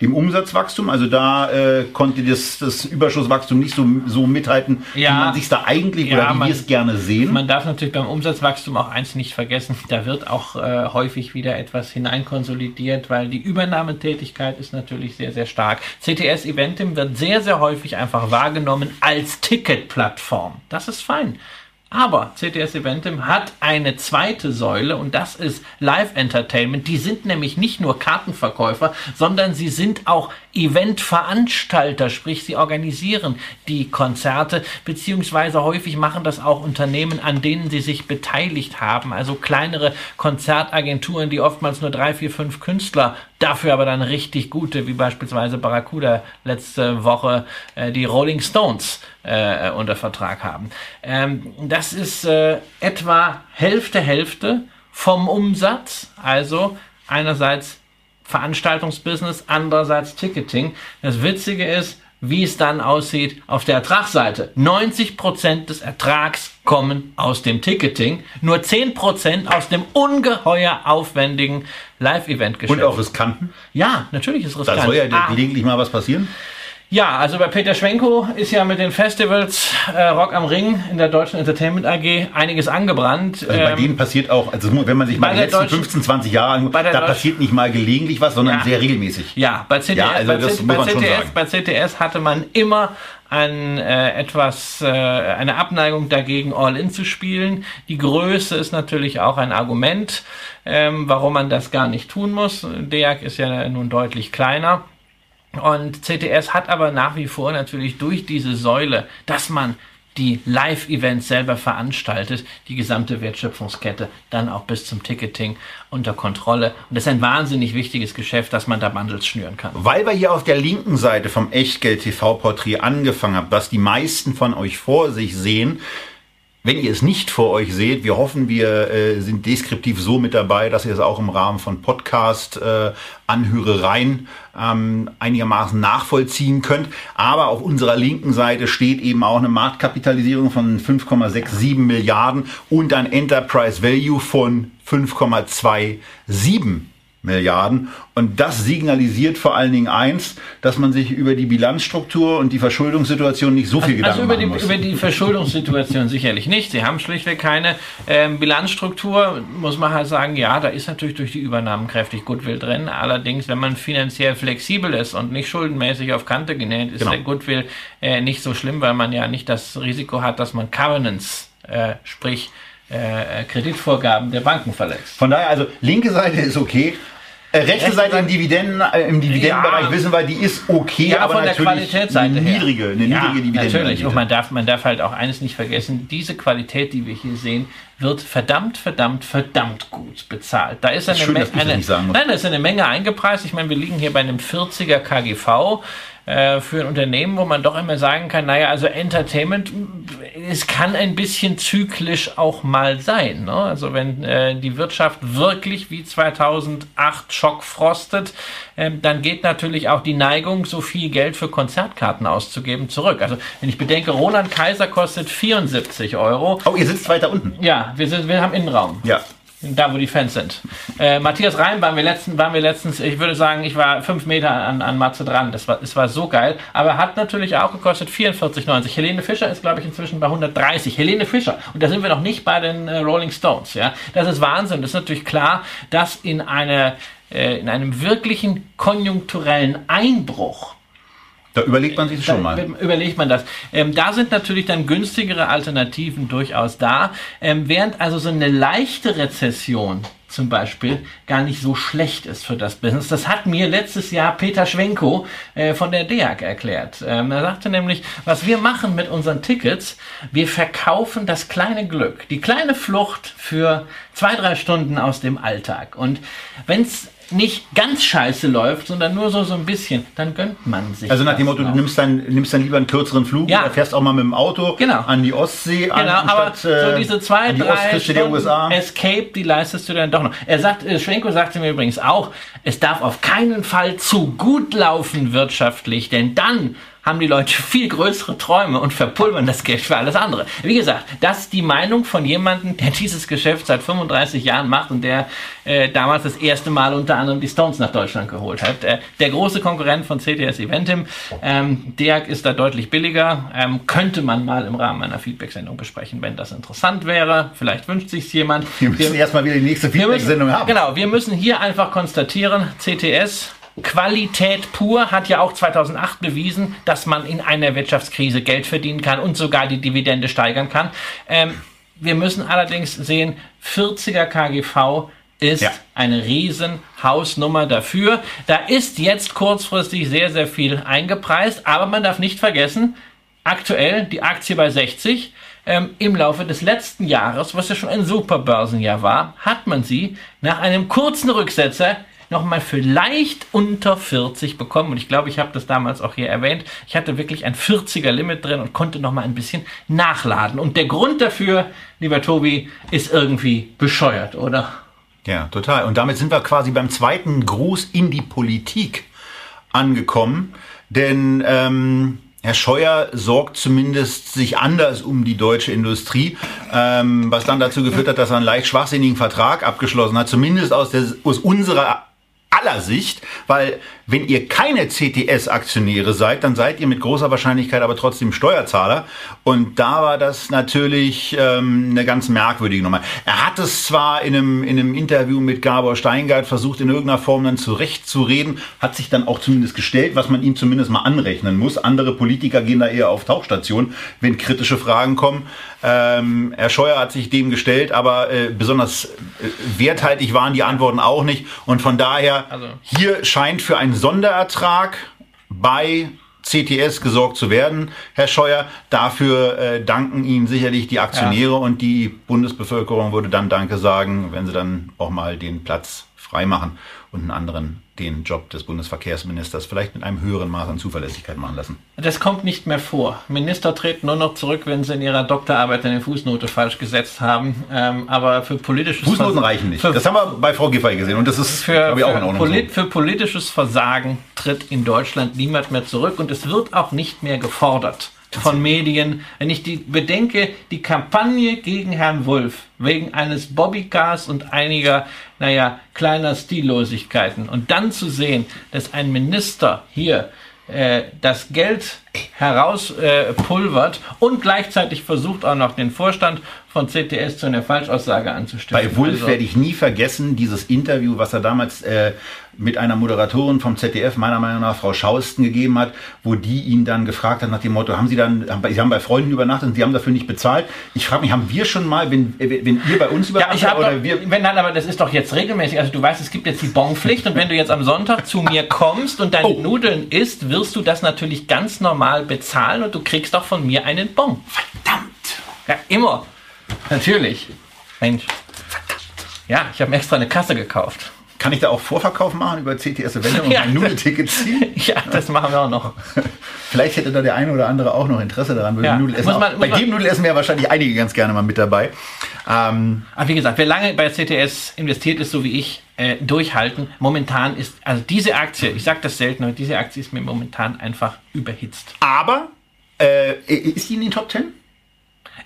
dem Umsatzwachstum. Also da äh, konnte das, das Überschusswachstum nicht so, so mithalten, ja, wie man sich da eigentlich ja, oder wie wir es gerne sehen. Man darf natürlich beim Umsatzwachstum auch eins nicht vergessen. Da wird auch äh, häufig wieder etwas hineinkonsolidiert, weil die Übernahmetätigkeit ist natürlich sehr, sehr stark. CTS Eventim wird sehr, sehr häufig einfach wahrgenommen als Ticketplattform. Das ist fein. Aber CTS Eventim hat eine zweite Säule und das ist Live Entertainment. Die sind nämlich nicht nur Kartenverkäufer, sondern sie sind auch Eventveranstalter, sprich sie organisieren die Konzerte, beziehungsweise häufig machen das auch Unternehmen, an denen sie sich beteiligt haben. Also kleinere Konzertagenturen, die oftmals nur drei, vier, fünf Künstler, dafür aber dann richtig gute, wie beispielsweise Barracuda letzte Woche äh, die Rolling Stones äh, unter Vertrag haben. Ähm, das ist äh, etwa Hälfte, Hälfte vom Umsatz. Also einerseits Veranstaltungsbusiness, andererseits Ticketing. Das Witzige ist, wie es dann aussieht auf der Ertragsseite. 90% des Ertrags kommen aus dem Ticketing, nur 10% aus dem ungeheuer aufwendigen Live-Event-Geschäft. Und auch riskanten? Ja, natürlich ist riskant. Da soll ja ah. gelegentlich mal was passieren. Ja, also bei Peter Schwenko ist ja mit den Festivals äh, Rock am Ring in der Deutschen Entertainment AG einiges angebrannt. Also bei ähm, denen passiert auch, also wenn man sich mal die letzten Deutschen, 15, 20 Jahre anguckt, da Deutsch passiert nicht mal gelegentlich was, sondern ja. sehr regelmäßig. Ja, bei CTS, ja, also bei, das bei, CTS, bei CTS hatte man immer ein, äh, etwas, äh, eine Abneigung dagegen, All-In zu spielen. Die Größe ist natürlich auch ein Argument, ähm, warum man das gar nicht tun muss. DEAG ist ja nun deutlich kleiner. Und CTS hat aber nach wie vor natürlich durch diese Säule, dass man die Live-Events selber veranstaltet, die gesamte Wertschöpfungskette dann auch bis zum Ticketing unter Kontrolle. Und das ist ein wahnsinnig wichtiges Geschäft, dass man da Bundles schnüren kann. Weil wir hier auf der linken Seite vom Echtgeld-TV-Porträt angefangen haben, was die meisten von euch vor sich sehen, wenn ihr es nicht vor euch seht, wir hoffen, wir äh, sind deskriptiv so mit dabei, dass ihr es auch im Rahmen von Podcast-Anhörereien äh, ähm, einigermaßen nachvollziehen könnt. Aber auf unserer linken Seite steht eben auch eine Marktkapitalisierung von 5,67 Milliarden und ein Enterprise Value von 5,27 Milliarden. Und das signalisiert vor allen Dingen eins, dass man sich über die Bilanzstruktur und die Verschuldungssituation nicht so viel also, Gedanken also über machen die, muss. über die Verschuldungssituation sicherlich nicht. Sie haben schlichtweg keine ähm, Bilanzstruktur, muss man halt sagen, ja, da ist natürlich durch die Übernahmen kräftig Goodwill drin. Allerdings, wenn man finanziell flexibel ist und nicht schuldenmäßig auf Kante genäht, ist genau. der Goodwill äh, nicht so schlimm, weil man ja nicht das Risiko hat, dass man Covenants, äh, sprich äh, Kreditvorgaben der Banken verletzt. Von daher, also linke Seite ist okay, äh, rechte Seite im, Dividenden, äh, im Dividendenbereich ja. wissen wir, die ist okay, ja, aber von der Qualitätsseite eine niedrige, eine ja, niedrige Dividende. Natürlich, und man darf, man darf halt auch eines nicht vergessen, diese Qualität, die wir hier sehen, wird verdammt, verdammt, verdammt gut bezahlt. Da ist eine, ist schön, eine, nein, da ist eine Menge eingepreist. Ich meine, wir liegen hier bei einem 40er KGV. Äh, für ein Unternehmen, wo man doch immer sagen kann, naja, also Entertainment, es kann ein bisschen zyklisch auch mal sein. Ne? Also wenn äh, die Wirtschaft wirklich wie 2008 schockfrostet, äh, dann geht natürlich auch die Neigung, so viel Geld für Konzertkarten auszugeben, zurück. Also wenn ich bedenke, Roland Kaiser kostet 74 Euro. Oh, ihr sitzt weiter unten. Ja, wir, sind, wir haben Innenraum. Ja. Da, wo die Fans sind. Äh, Matthias Reim waren wir, letzten, waren wir letztens, ich würde sagen, ich war fünf Meter an, an Matze dran. Das war, das war so geil. Aber hat natürlich auch gekostet 44,90. Helene Fischer ist, glaube ich, inzwischen bei 130. Helene Fischer. Und da sind wir noch nicht bei den äh, Rolling Stones. Ja? Das ist Wahnsinn. Das ist natürlich klar, dass in, eine, äh, in einem wirklichen konjunkturellen Einbruch da überlegt man sich das schon mal. Überlegt man das. Ähm, da sind natürlich dann günstigere Alternativen durchaus da. Ähm, während also so eine leichte Rezession zum Beispiel gar nicht so schlecht ist für das Business. Das hat mir letztes Jahr Peter Schwenko äh, von der DEAG erklärt. Ähm, er sagte nämlich, was wir machen mit unseren Tickets, wir verkaufen das kleine Glück, die kleine Flucht für zwei, drei Stunden aus dem Alltag. Und wenn es nicht ganz scheiße läuft, sondern nur so, so ein bisschen, dann gönnt man sich. Also nach dem Motto, du nimmst dann, nimmst dann lieber einen kürzeren Flug ja. oder fährst auch mal mit dem Auto genau. an die Ostsee, genau, an, aber so äh, diese zwei, die drei der USA. Escape, die leistest du dann doch noch. Er sagt, äh, Schwenko sagte mir übrigens auch, es darf auf keinen Fall zu gut laufen wirtschaftlich, denn dann haben die Leute viel größere Träume und verpulvern das Geld für alles andere. Wie gesagt, das ist die Meinung von jemandem, der dieses Geschäft seit 35 Jahren macht und der äh, damals das erste Mal unter anderem die Stones nach Deutschland geholt hat. Äh, der große Konkurrent von CTS Eventim, ähm, DEAG ist da deutlich billiger, ähm, könnte man mal im Rahmen einer Feedback-Sendung besprechen, wenn das interessant wäre. Vielleicht wünscht sich jemand. Wir müssen erstmal wieder die nächste Feedback-Sendung haben. Genau, wir müssen hier einfach konstatieren, CTS Qualität pur hat ja auch 2008 bewiesen, dass man in einer Wirtschaftskrise Geld verdienen kann und sogar die Dividende steigern kann. Ähm, wir müssen allerdings sehen, 40er KGV ist ja. eine riesen Hausnummer dafür. Da ist jetzt kurzfristig sehr, sehr viel eingepreist, aber man darf nicht vergessen, aktuell die Aktie bei 60. Ähm, Im Laufe des letzten Jahres, was ja schon ein super Börsenjahr war, hat man sie nach einem kurzen Rücksetzer nochmal vielleicht unter 40 bekommen. Und ich glaube, ich habe das damals auch hier erwähnt. Ich hatte wirklich ein 40er Limit drin und konnte nochmal ein bisschen nachladen. Und der Grund dafür, lieber Tobi, ist irgendwie bescheuert, oder? Ja, total. Und damit sind wir quasi beim zweiten Gruß in die Politik angekommen. Denn ähm, Herr Scheuer sorgt zumindest sich anders um die deutsche Industrie, ähm, was dann dazu geführt hat, dass er einen leicht schwachsinnigen Vertrag abgeschlossen hat, zumindest aus, der, aus unserer aller Sicht, weil wenn ihr keine CTS-Aktionäre seid, dann seid ihr mit großer Wahrscheinlichkeit aber trotzdem Steuerzahler. Und da war das natürlich ähm, eine ganz merkwürdige Nummer. Er hat es zwar in einem, in einem Interview mit Gabor Steingart versucht, in irgendeiner Form dann zurechtzureden, hat sich dann auch zumindest gestellt, was man ihm zumindest mal anrechnen muss. Andere Politiker gehen da eher auf Tauchstation, wenn kritische Fragen kommen. Ähm, Herr Scheuer hat sich dem gestellt, aber äh, besonders äh, werthaltig waren die Antworten auch nicht. Und von daher, also. hier scheint für Sonderertrag bei CTS gesorgt zu werden, Herr Scheuer. Dafür äh, danken Ihnen sicherlich die Aktionäre ja. und die Bundesbevölkerung würde dann Danke sagen, wenn sie dann auch mal den Platz freimachen und einen anderen den Job des Bundesverkehrsministers vielleicht mit einem höheren Maß an Zuverlässigkeit machen lassen. Das kommt nicht mehr vor. Minister treten nur noch zurück, wenn sie in ihrer Doktorarbeit eine Fußnote falsch gesetzt haben. Ähm, aber für politisches Fußnoten Vers reichen nicht. das haben wir bei Frau Giffey gesehen und das ist für, ich, auch in Ordnung. Polit so. Für politisches Versagen tritt in Deutschland niemand mehr zurück und es wird auch nicht mehr gefordert von Medien. Wenn ich die bedenke, die Kampagne gegen Herrn Wulff wegen eines Bobbycars und einiger, naja, kleiner Stillosigkeiten und dann zu sehen, dass ein Minister hier äh, das Geld herauspulvert äh, und gleichzeitig versucht auch noch den Vorstand von CTS zu einer Falschaussage anzustimmen. Bei Wulff also, werde ich nie vergessen, dieses Interview, was er damals äh, mit einer Moderatorin vom ZDF, meiner Meinung nach Frau Schausten, gegeben hat, wo die ihn dann gefragt hat nach dem Motto, haben Sie dann, Sie haben bei Freunden übernachtet und Sie haben dafür nicht bezahlt. Ich frage mich, haben wir schon mal, wenn, wenn ihr bei uns übernachtet ja, ich oder doch, wir... Wenn dann, aber das ist doch jetzt regelmäßig, also du weißt, es gibt jetzt die Bonpflicht und wenn du jetzt am Sonntag zu mir *laughs* kommst und deine oh. Nudeln isst, wirst du das natürlich ganz normal bezahlen und du kriegst auch von mir einen Bon. Verdammt! Ja, immer. Natürlich. Mensch. Ja, ich habe mir extra eine Kasse gekauft. Kann ich da auch Vorverkauf machen über CTS Event und ja, ein Nudelticket ziehen? *laughs* ja, das machen wir auch noch. *laughs* Vielleicht hätte da der eine oder andere auch noch Interesse daran. Ja. Nudelessen man, auch, bei dem Nudelessen wäre wahrscheinlich einige ganz gerne mal mit dabei. Ähm, Aber wie gesagt, wer lange bei CTS investiert ist, so wie ich, äh, durchhalten. Momentan ist, also diese Aktie, ich sage das selten, aber diese Aktie ist mir momentan einfach überhitzt. Aber äh, ist die in den Top 10?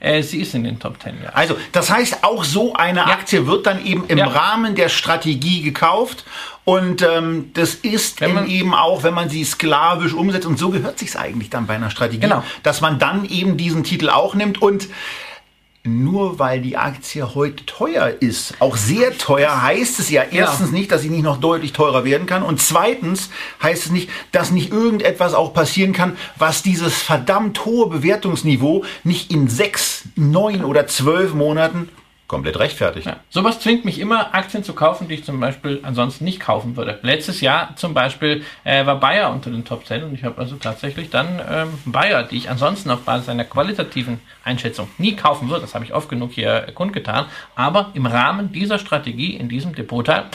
Äh, sie ist in den Top Ten, ja. Also, das heißt, auch so eine ja. Aktie wird dann eben im ja. Rahmen der Strategie gekauft. Und ähm, das ist eben auch, wenn man sie sklavisch umsetzt, und so gehört sich eigentlich dann bei einer Strategie, genau. dass man dann eben diesen Titel auch nimmt und nur weil die Aktie heute teuer ist, auch sehr teuer, heißt es ja erstens nicht, dass sie nicht noch deutlich teurer werden kann und zweitens heißt es nicht, dass nicht irgendetwas auch passieren kann, was dieses verdammt hohe Bewertungsniveau nicht in sechs, neun oder zwölf Monaten komplett rechtfertigt. Ja. Sowas zwingt mich immer, Aktien zu kaufen, die ich zum Beispiel ansonsten nicht kaufen würde. Letztes Jahr zum Beispiel äh, war Bayer unter den Top 10 und ich habe also tatsächlich dann ähm, Bayer, die ich ansonsten auf Basis einer qualitativen Einschätzung nie kaufen würde, das habe ich oft genug hier kundgetan, aber im Rahmen dieser Strategie in diesem Depotteil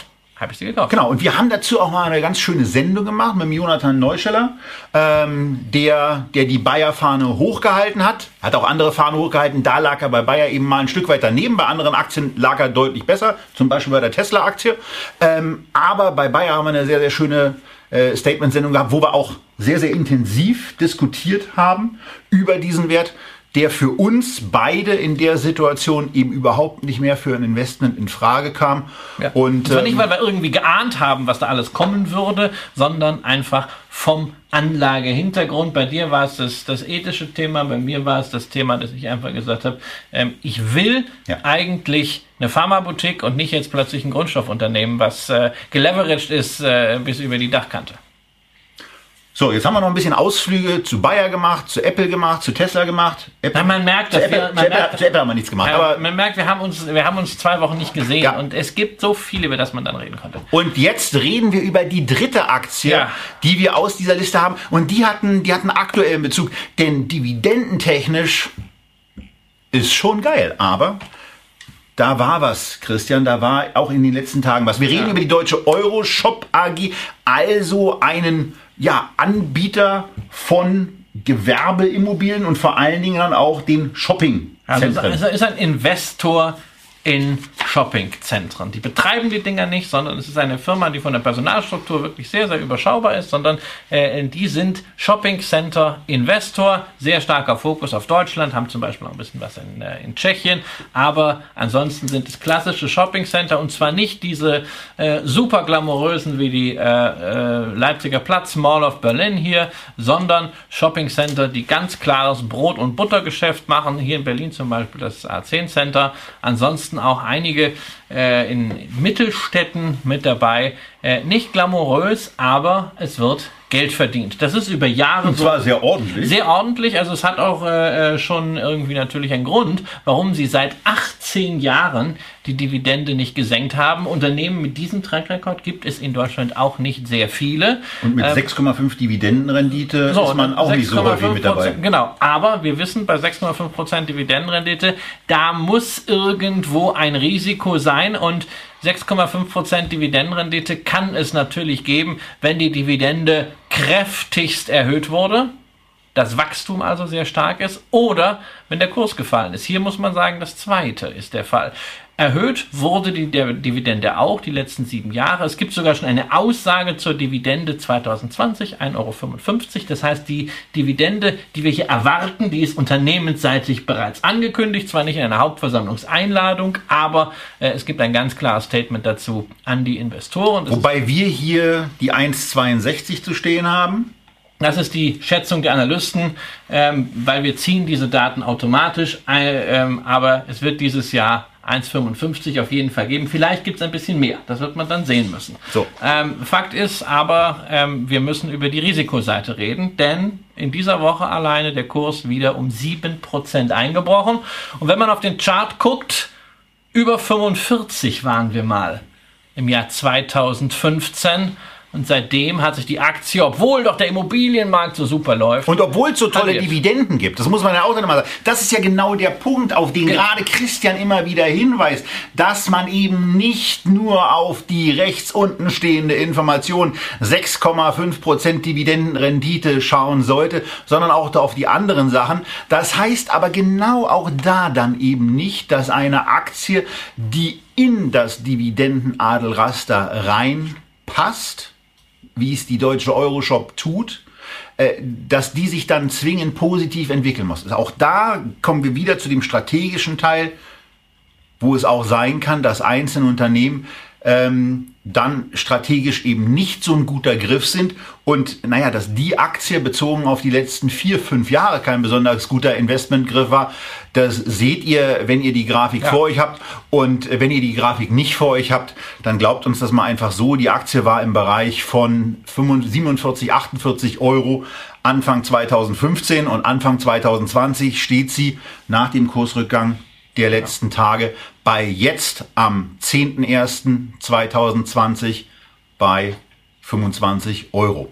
habe ich sie gekauft. Genau, und wir haben dazu auch mal eine ganz schöne Sendung gemacht mit Jonathan Neuscheller, ähm, der, der die Bayer-Fahne hochgehalten hat. Hat auch andere Fahnen hochgehalten. Da lag er bei Bayer eben mal ein Stück weit daneben. Bei anderen Aktien lag er deutlich besser, zum Beispiel bei der Tesla-Aktie. Ähm, aber bei Bayer haben wir eine sehr, sehr schöne äh, Statement-Sendung gehabt, wo wir auch sehr, sehr intensiv diskutiert haben über diesen Wert der für uns beide in der Situation eben überhaupt nicht mehr für ein Investment in Frage kam. Ja. Und zwar nicht, ähm, weil wir irgendwie geahnt haben, was da alles kommen würde, sondern einfach vom Anlagehintergrund. Bei dir war es das, das ethische Thema, bei mir war es das Thema, dass ich einfach gesagt habe, ähm, ich will ja. eigentlich eine Pharmaboutique und nicht jetzt plötzlich ein Grundstoffunternehmen, was äh, geleveraged ist äh, bis über die Dachkante. So, jetzt haben wir noch ein bisschen Ausflüge zu Bayer gemacht, zu Apple gemacht, zu Tesla gemacht. Apple, Na, man merkt, zu Apple, wir- man zu Apple, merkt- zu Apple haben wir nichts gemacht. Ja, aber man merkt, wir haben, uns, wir haben uns zwei Wochen nicht gesehen Ja. und es gibt so viele, über das man dann reden konnte. Und jetzt reden wir über die dritte Aktie, Ja. die wir aus dieser Liste haben. Und die hatten, die hatten aktuellen Bezug. Denn dividendentechnisch ist schon geil. Aber da war was, Christian. Da war auch in den letzten Tagen was. Wir reden über die deutsche Euroshop AG, also einen ja, Anbieter von Gewerbeimmobilien und vor allen Dingen dann auch den Shoppingzentren. Also es ist ein Investor in Shoppingzentren. Die betreiben die Dinger nicht, sondern es ist eine Firma, die von der Personalstruktur wirklich sehr, sehr überschaubar ist, sondern äh, die sind Shopping-Center Investor, sehr starker Fokus auf Deutschland, haben zum Beispiel auch ein bisschen was in, äh, in Tschechien, aber ansonsten sind es klassische Shopping-Center und zwar nicht diese äh, super glamourösen wie die äh, äh, Leipziger Platz Mall of Berlin hier, sondern Shopping-Center, die ganz klares Brot- und Buttergeschäft machen. Hier in Berlin zum Beispiel das A10 Center. Ansonsten auch einige äh, in Mittelstädten mit dabei. Äh, nicht glamourös, aber es wird Geld verdient. Das ist über Jahre Und zwar sehr ordentlich. sehr ordentlich. Also es hat auch äh, äh, schon irgendwie natürlich einen Grund, warum sie seit 18 Jahren die Dividende nicht gesenkt haben. Unternehmen mit diesem Trackrekord gibt es in Deutschland auch nicht sehr viele. Und mit Ähm, 6,5 Dividendenrendite ist man auch nicht so häufig mit dabei. 6,5%, Genau, aber wir wissen bei 6,5% Dividendenrendite, da muss irgendwo ein Risiko sein und 6,5% Dividendenrendite kann es natürlich geben, wenn die Dividende kräftigst erhöht wurde, das Wachstum also sehr stark ist oder wenn der Kurs gefallen ist. Hier muss man sagen, das zweite ist der Fall. Erhöht wurde die Dividende auch die letzten sieben Jahre. Es gibt sogar schon eine Aussage zur Dividende 2020, 1,55 Euro. Das heißt, die Dividende, die wir hier erwarten, die ist unternehmensseitig bereits angekündigt, zwar nicht in einer Hauptversammlungseinladung, aber äh, es gibt ein ganz klares Statement dazu an die Investoren. Das Wobei wir hier die 1,62 zu stehen haben. Das ist die Schätzung der Analysten, ähm, weil wir ziehen diese Daten automatisch, äh, ähm, aber es wird dieses Jahr 1,55 auf jeden Fall geben. Vielleicht gibt es ein bisschen mehr. Das wird man dann sehen müssen. So. Ähm, Fakt ist aber, ähm, wir müssen über die Risikoseite reden, denn in dieser Woche alleine der Kurs wieder um 7% eingebrochen. Und wenn man auf den Chart guckt, über 45 waren wir mal im Jahr 2015. Und seitdem hat sich die Aktie, obwohl doch der Immobilienmarkt so super läuft, Und obwohl es so tolle Halbiert. Dividenden gibt, das muss man ja auch dann mal sagen, das ist ja genau der Punkt, auf den Genau. gerade Christian immer wieder hinweist, dass man eben nicht nur auf die rechts unten stehende Information 6,5% Dividendenrendite schauen sollte, sondern auch auf die anderen Sachen. Das heißt aber genau auch da dann eben nicht, dass eine Aktie, die in das Dividendenadelraster reinpasst, wie es die deutsche Euroshop tut, äh, dass die sich dann zwingend positiv entwickeln muss. Also auch da kommen wir wieder zu dem strategischen Teil, wo es auch sein kann, dass einzelne Unternehmen ähm, dann strategisch eben nicht so ein guter Griff sind. Und naja, dass die Aktie bezogen auf die letzten vier, fünf Jahre kein besonders guter Investmentgriff war, das seht ihr, wenn ihr die Grafik Ja. vor euch habt. Und wenn ihr die Grafik nicht vor euch habt, dann glaubt uns das mal einfach so, die Aktie war im Bereich von 47, 48 Euro Anfang 2015 und Anfang 2020 steht sie nach dem Kursrückgang der letzten Tage bei jetzt am 10.01.2020 bei 25 Euro.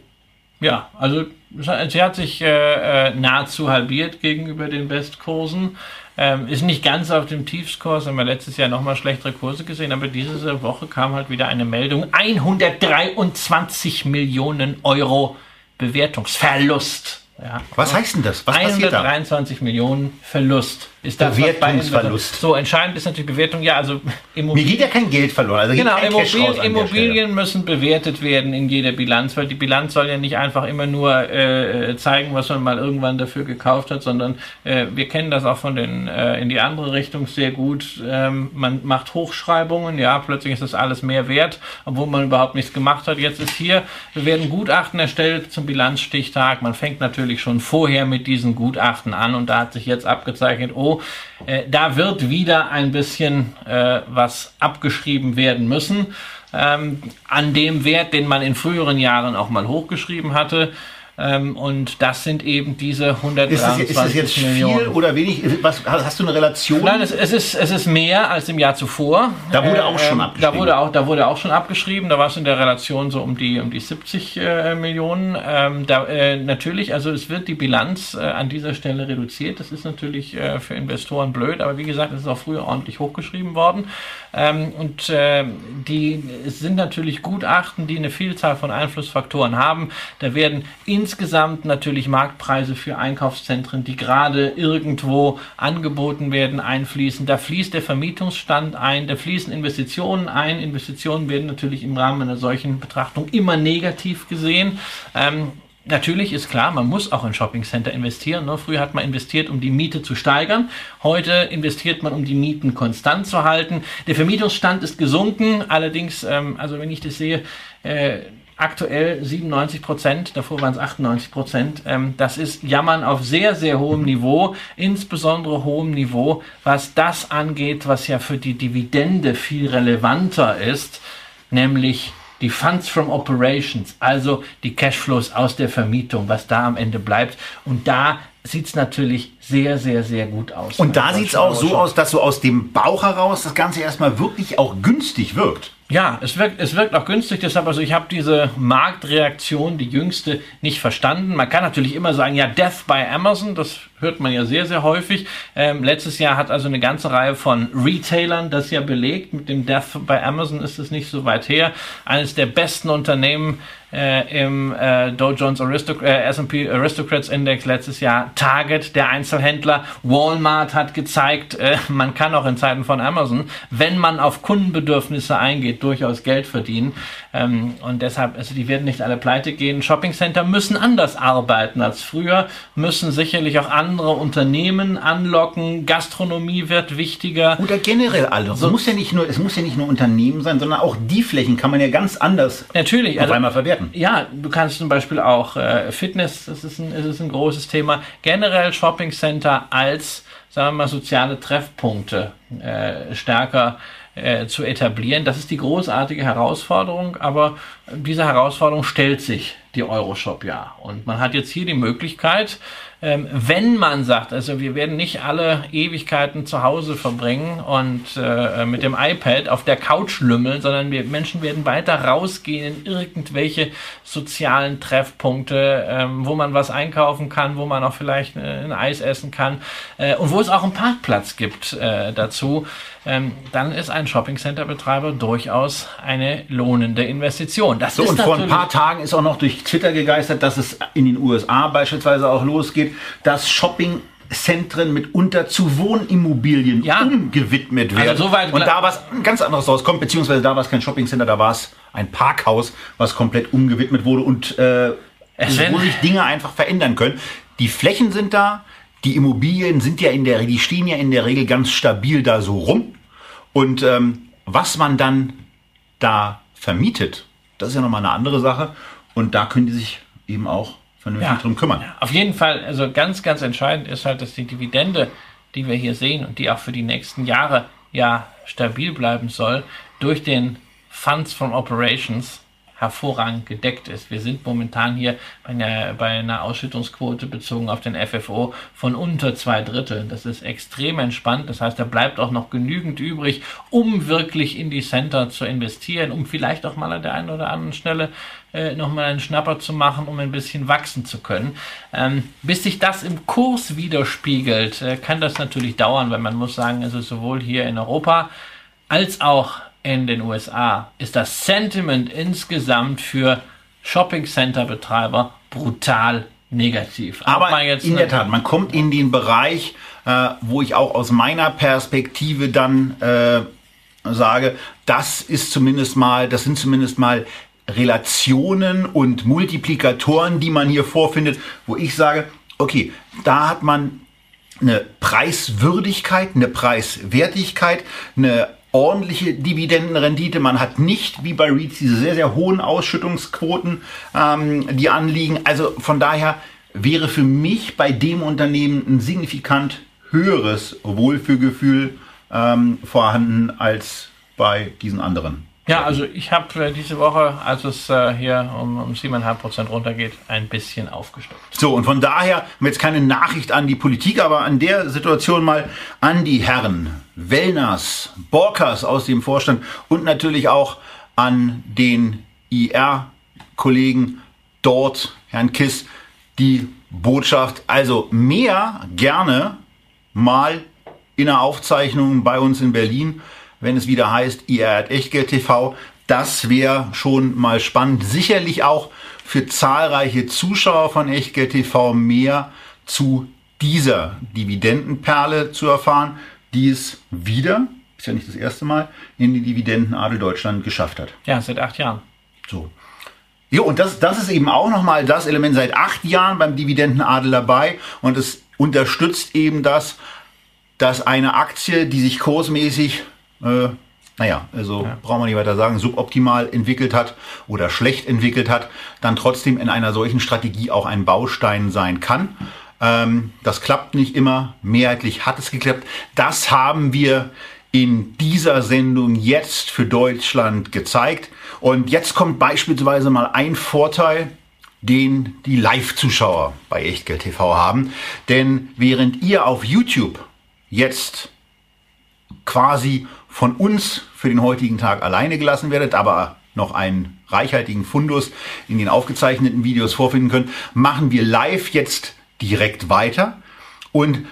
Ja, also sie hat sich äh, äh, nahezu halbiert gegenüber den Bestkursen. Ähm, ist nicht ganz auf dem Tiefskurs, haben wir letztes Jahr nochmal schlechtere Kurse gesehen, aber diese Woche kam halt wieder eine Meldung. 123 Millionen Euro Bewertungsverlust. Ja. Was heißt denn das? Was passiert da? 123 Millionen Verlust ist bei Bewertungsverlust. So, entscheidend ist natürlich Bewertung. Ja, also Mir Immobilien. geht ja kein Geld verloren. Also Genau, Immobilien. Immobilien müssen bewertet werden in jeder Bilanz, weil die Bilanz soll ja nicht einfach immer nur äh, zeigen, was man mal irgendwann dafür gekauft hat, sondern äh, wir kennen das auch von den äh, in die andere Richtung sehr gut. Ähm, man macht Hochschreibungen, ja, plötzlich ist das alles mehr wert, obwohl man überhaupt nichts gemacht hat. Jetzt ist hier, wir werden Gutachten erstellt zum Bilanzstichtag. Man fängt natürlich schon vorher mit diesen Gutachten an und da hat sich jetzt abgezeichnet, oh, äh, da wird wieder ein bisschen äh, was abgeschrieben werden müssen. Ähm, an dem Wert, den man in früheren Jahren auch mal hochgeschrieben hatte. Ähm, und das sind eben diese 123 ist das, ist das jetzt Millionen. viel oder wenig? Was, hast du eine Relation? Nein, es, es, ist, es ist mehr als im Jahr zuvor. Da wurde auch schon Ähm, abgeschrieben. Da wurde auch, da wurde auch schon abgeschrieben. Da war es in der Relation so um die, um die 70 äh, Millionen. Ähm, da, äh, natürlich, also es wird die Bilanz äh, an dieser Stelle reduziert. Das ist natürlich äh, für Investoren blöd, aber wie gesagt, es ist auch früher ordentlich hochgeschrieben worden. Ähm, und äh, die, es sind natürlich Gutachten, die eine Vielzahl von Einflussfaktoren haben. Da werden insgesamt natürlich Marktpreise für Einkaufszentren, die gerade irgendwo angeboten werden, einfließen. Da fließt der Vermietungsstand ein, da fließen Investitionen ein. Investitionen werden natürlich im Rahmen einer solchen Betrachtung immer negativ gesehen. Ähm, Natürlich ist klar, man muss auch in Shoppingcenter investieren. Ne? Früher hat man investiert, um die Miete zu steigern. Heute investiert man, um die Mieten konstant zu halten. Der Vermietungsstand ist gesunken. Allerdings, ähm, also wenn ich das sehe, äh, aktuell 97 Prozent, davor waren es 98 Prozent. Ähm, das ist Jammern auf sehr, sehr hohem Niveau, insbesondere hohem Niveau, was das angeht, was ja für die Dividende viel relevanter ist, nämlich die Funds from Operations, also die Cashflows aus der Vermietung, was da am Ende bleibt. Und da sieht es natürlich sehr, sehr, sehr gut aus. Und da sieht es auch so aus, dass so aus dem Bauch heraus das Ganze erstmal wirklich auch günstig wirkt. Ja, es wirkt, es wirkt auch günstig, deshalb, also ich habe diese Marktreaktion, die jüngste, nicht verstanden. Man kann natürlich immer sagen, ja, Death by Amazon, das hört man ja sehr, sehr häufig. Ähm, letztes Jahr hat also eine ganze Reihe von Retailern das ja belegt. Mit dem Death by Amazon ist es nicht so weit her. Eines der besten Unternehmen äh, im äh, Dow Jones Aristoc äh, S&P Aristocrats Index letztes Jahr. Target, der Einzelhändler. Walmart hat gezeigt, äh, *laughs* man kann auch in Zeiten von Amazon, wenn man auf Kundenbedürfnisse eingeht, durchaus Geld verdienen. Ähm, und deshalb, also die werden nicht alle pleite gehen. Shoppingcenter müssen anders arbeiten als früher, müssen sicherlich auch andere Unternehmen anlocken. Gastronomie wird wichtiger. Oder generell alle. es, muss ja nicht nur, es muss ja nicht nur Unternehmen sein, sondern auch die Flächen kann man ja ganz anders Natürlich. auf also- einmal verwerten. Ja, du kannst zum Beispiel auch äh, Fitness, das ist ein, ist ein großes Thema. Generell Shoppingcenter als, sagen wir mal, soziale Treffpunkte äh, stärker äh, zu etablieren. Das ist die großartige Herausforderung, aber diese Herausforderung stellt sich die Euroshop ja. Und man hat jetzt hier die Möglichkeit, ähm, wenn man sagt, also wir werden nicht alle Ewigkeiten zu Hause verbringen und äh, mit dem iPad auf der Couch lümmeln, sondern wir Menschen werden weiter rausgehen in irgendwelche sozialen Treffpunkte, ähm, wo man was einkaufen kann, wo man auch vielleicht äh, ein Eis essen kann äh, und wo es auch einen Parkplatz gibt äh, dazu. Ähm, dann ist ein Shoppingcenter-Betreiber durchaus eine lohnende Investition. Das So, ist und vor ein paar Tagen ist auch noch durch Twitter gegeistert, dass es in den USA beispielsweise auch losgeht, dass Shoppingzentren mitunter zu Wohnimmobilien Ja. umgewidmet werden. Also soweit- und da was ganz anderes rauskommt, beziehungsweise da war es kein Shoppingcenter, da war es ein Parkhaus, was komplett umgewidmet wurde und äh, wo sich Dinge einfach verändern können. Die Flächen sind da, die Immobilien sind ja in der, die stehen ja in der Regel ganz stabil da so rum. Und ähm, was man dann da vermietet, das ist ja nochmal eine andere Sache. Und da können die sich eben auch vernünftig drum kümmern. Auf jeden Fall, also ganz, ganz entscheidend ist halt, dass die Dividende, die wir hier sehen und die auch für die nächsten Jahre ja stabil bleiben soll, durch den Funds from Operations hervorragend gedeckt ist. Wir sind momentan hier bei einer, bei einer Ausschüttungsquote bezogen auf den FFO von unter zwei Dritteln. Das ist extrem entspannt. Das heißt, da bleibt auch noch genügend übrig, um wirklich in die Center zu investieren, um vielleicht auch mal an der einen oder anderen Stelle äh, nochmal einen Schnapper zu machen, um ein bisschen wachsen zu können. Ähm, bis sich das im Kurs widerspiegelt, äh, kann das natürlich dauern, weil man muss sagen, also sowohl hier in Europa als auch in den USA ist das Sentiment insgesamt für Shopping-Center-Betreiber brutal negativ. Aber man jetzt in der Tat, man kommt in den Bereich, äh, wo ich auch aus meiner Perspektive dann äh, sage, das ist zumindest mal, das sind zumindest mal Relationen und Multiplikatoren, die man hier vorfindet, wo ich sage, okay, da hat man eine Preiswürdigkeit, eine Preiswertigkeit, eine ordentliche Dividendenrendite. Man hat nicht wie bei REITs diese sehr, sehr hohen Ausschüttungsquoten, ähm, die anliegen. Also von daher wäre für mich bei dem Unternehmen ein signifikant höheres Wohlfühlgefühl ähm, vorhanden als bei diesen anderen. Ja, also ich habe äh, diese Woche, als es äh, hier um, um 7,5 Prozent runtergeht, ein bisschen aufgestockt. So, und von daher haben wir jetzt keine Nachricht an die Politik, aber an der Situation mal an die Herren Wellners, Borkers aus dem Vorstand und natürlich auch an den IR-Kollegen dort, Herrn Kiss, die Botschaft. Also mehr gerne mal in der Aufzeichnung bei uns in Berlin wenn es wieder heißt, ihr hat Echtgeld TV. Das wäre schon mal spannend. Sicherlich auch für zahlreiche Zuschauer von Echtgeld TV mehr zu dieser Dividendenperle zu erfahren, die es wieder, ist ja nicht das erste Mal, in die Dividendenadel Deutschland geschafft hat. Ja, seit acht Jahren. So. Ja, und das, das ist eben auch nochmal das Element seit acht Jahren beim Dividendenadel dabei und es unterstützt eben das, dass eine Aktie, die sich kursmäßig äh, naja, also ja. brauchen wir nicht weiter sagen, suboptimal entwickelt hat oder schlecht entwickelt hat, dann trotzdem in einer solchen Strategie auch ein Baustein sein kann. Ähm, das klappt nicht immer, mehrheitlich hat es geklappt. Das haben wir in dieser Sendung jetzt für Deutschland gezeigt. Und jetzt kommt beispielsweise mal ein Vorteil, den die Live-Zuschauer bei Echtgeld TV haben. Denn während ihr auf YouTube jetzt quasi von uns für den heutigen Tag alleine gelassen werdet, aber noch einen reichhaltigen Fundus in den aufgezeichneten Videos vorfinden könnt, machen wir live jetzt direkt weiter und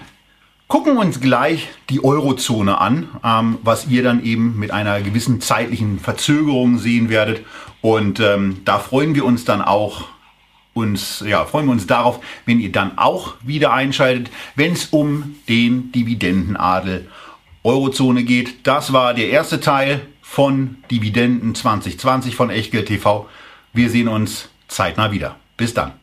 gucken uns gleich die Eurozone an, ähm, was ihr dann eben mit einer gewissen zeitlichen Verzögerung sehen werdet. Und ähm, da freuen wir uns dann auch uns, ja, freuen wir uns darauf, wenn ihr dann auch wieder einschaltet, wenn es um den Dividendenadel Eurozone geht. Das war der erste Teil von Dividenden 2020 von Echtgeld TV. Wir sehen uns zeitnah wieder. Bis dann.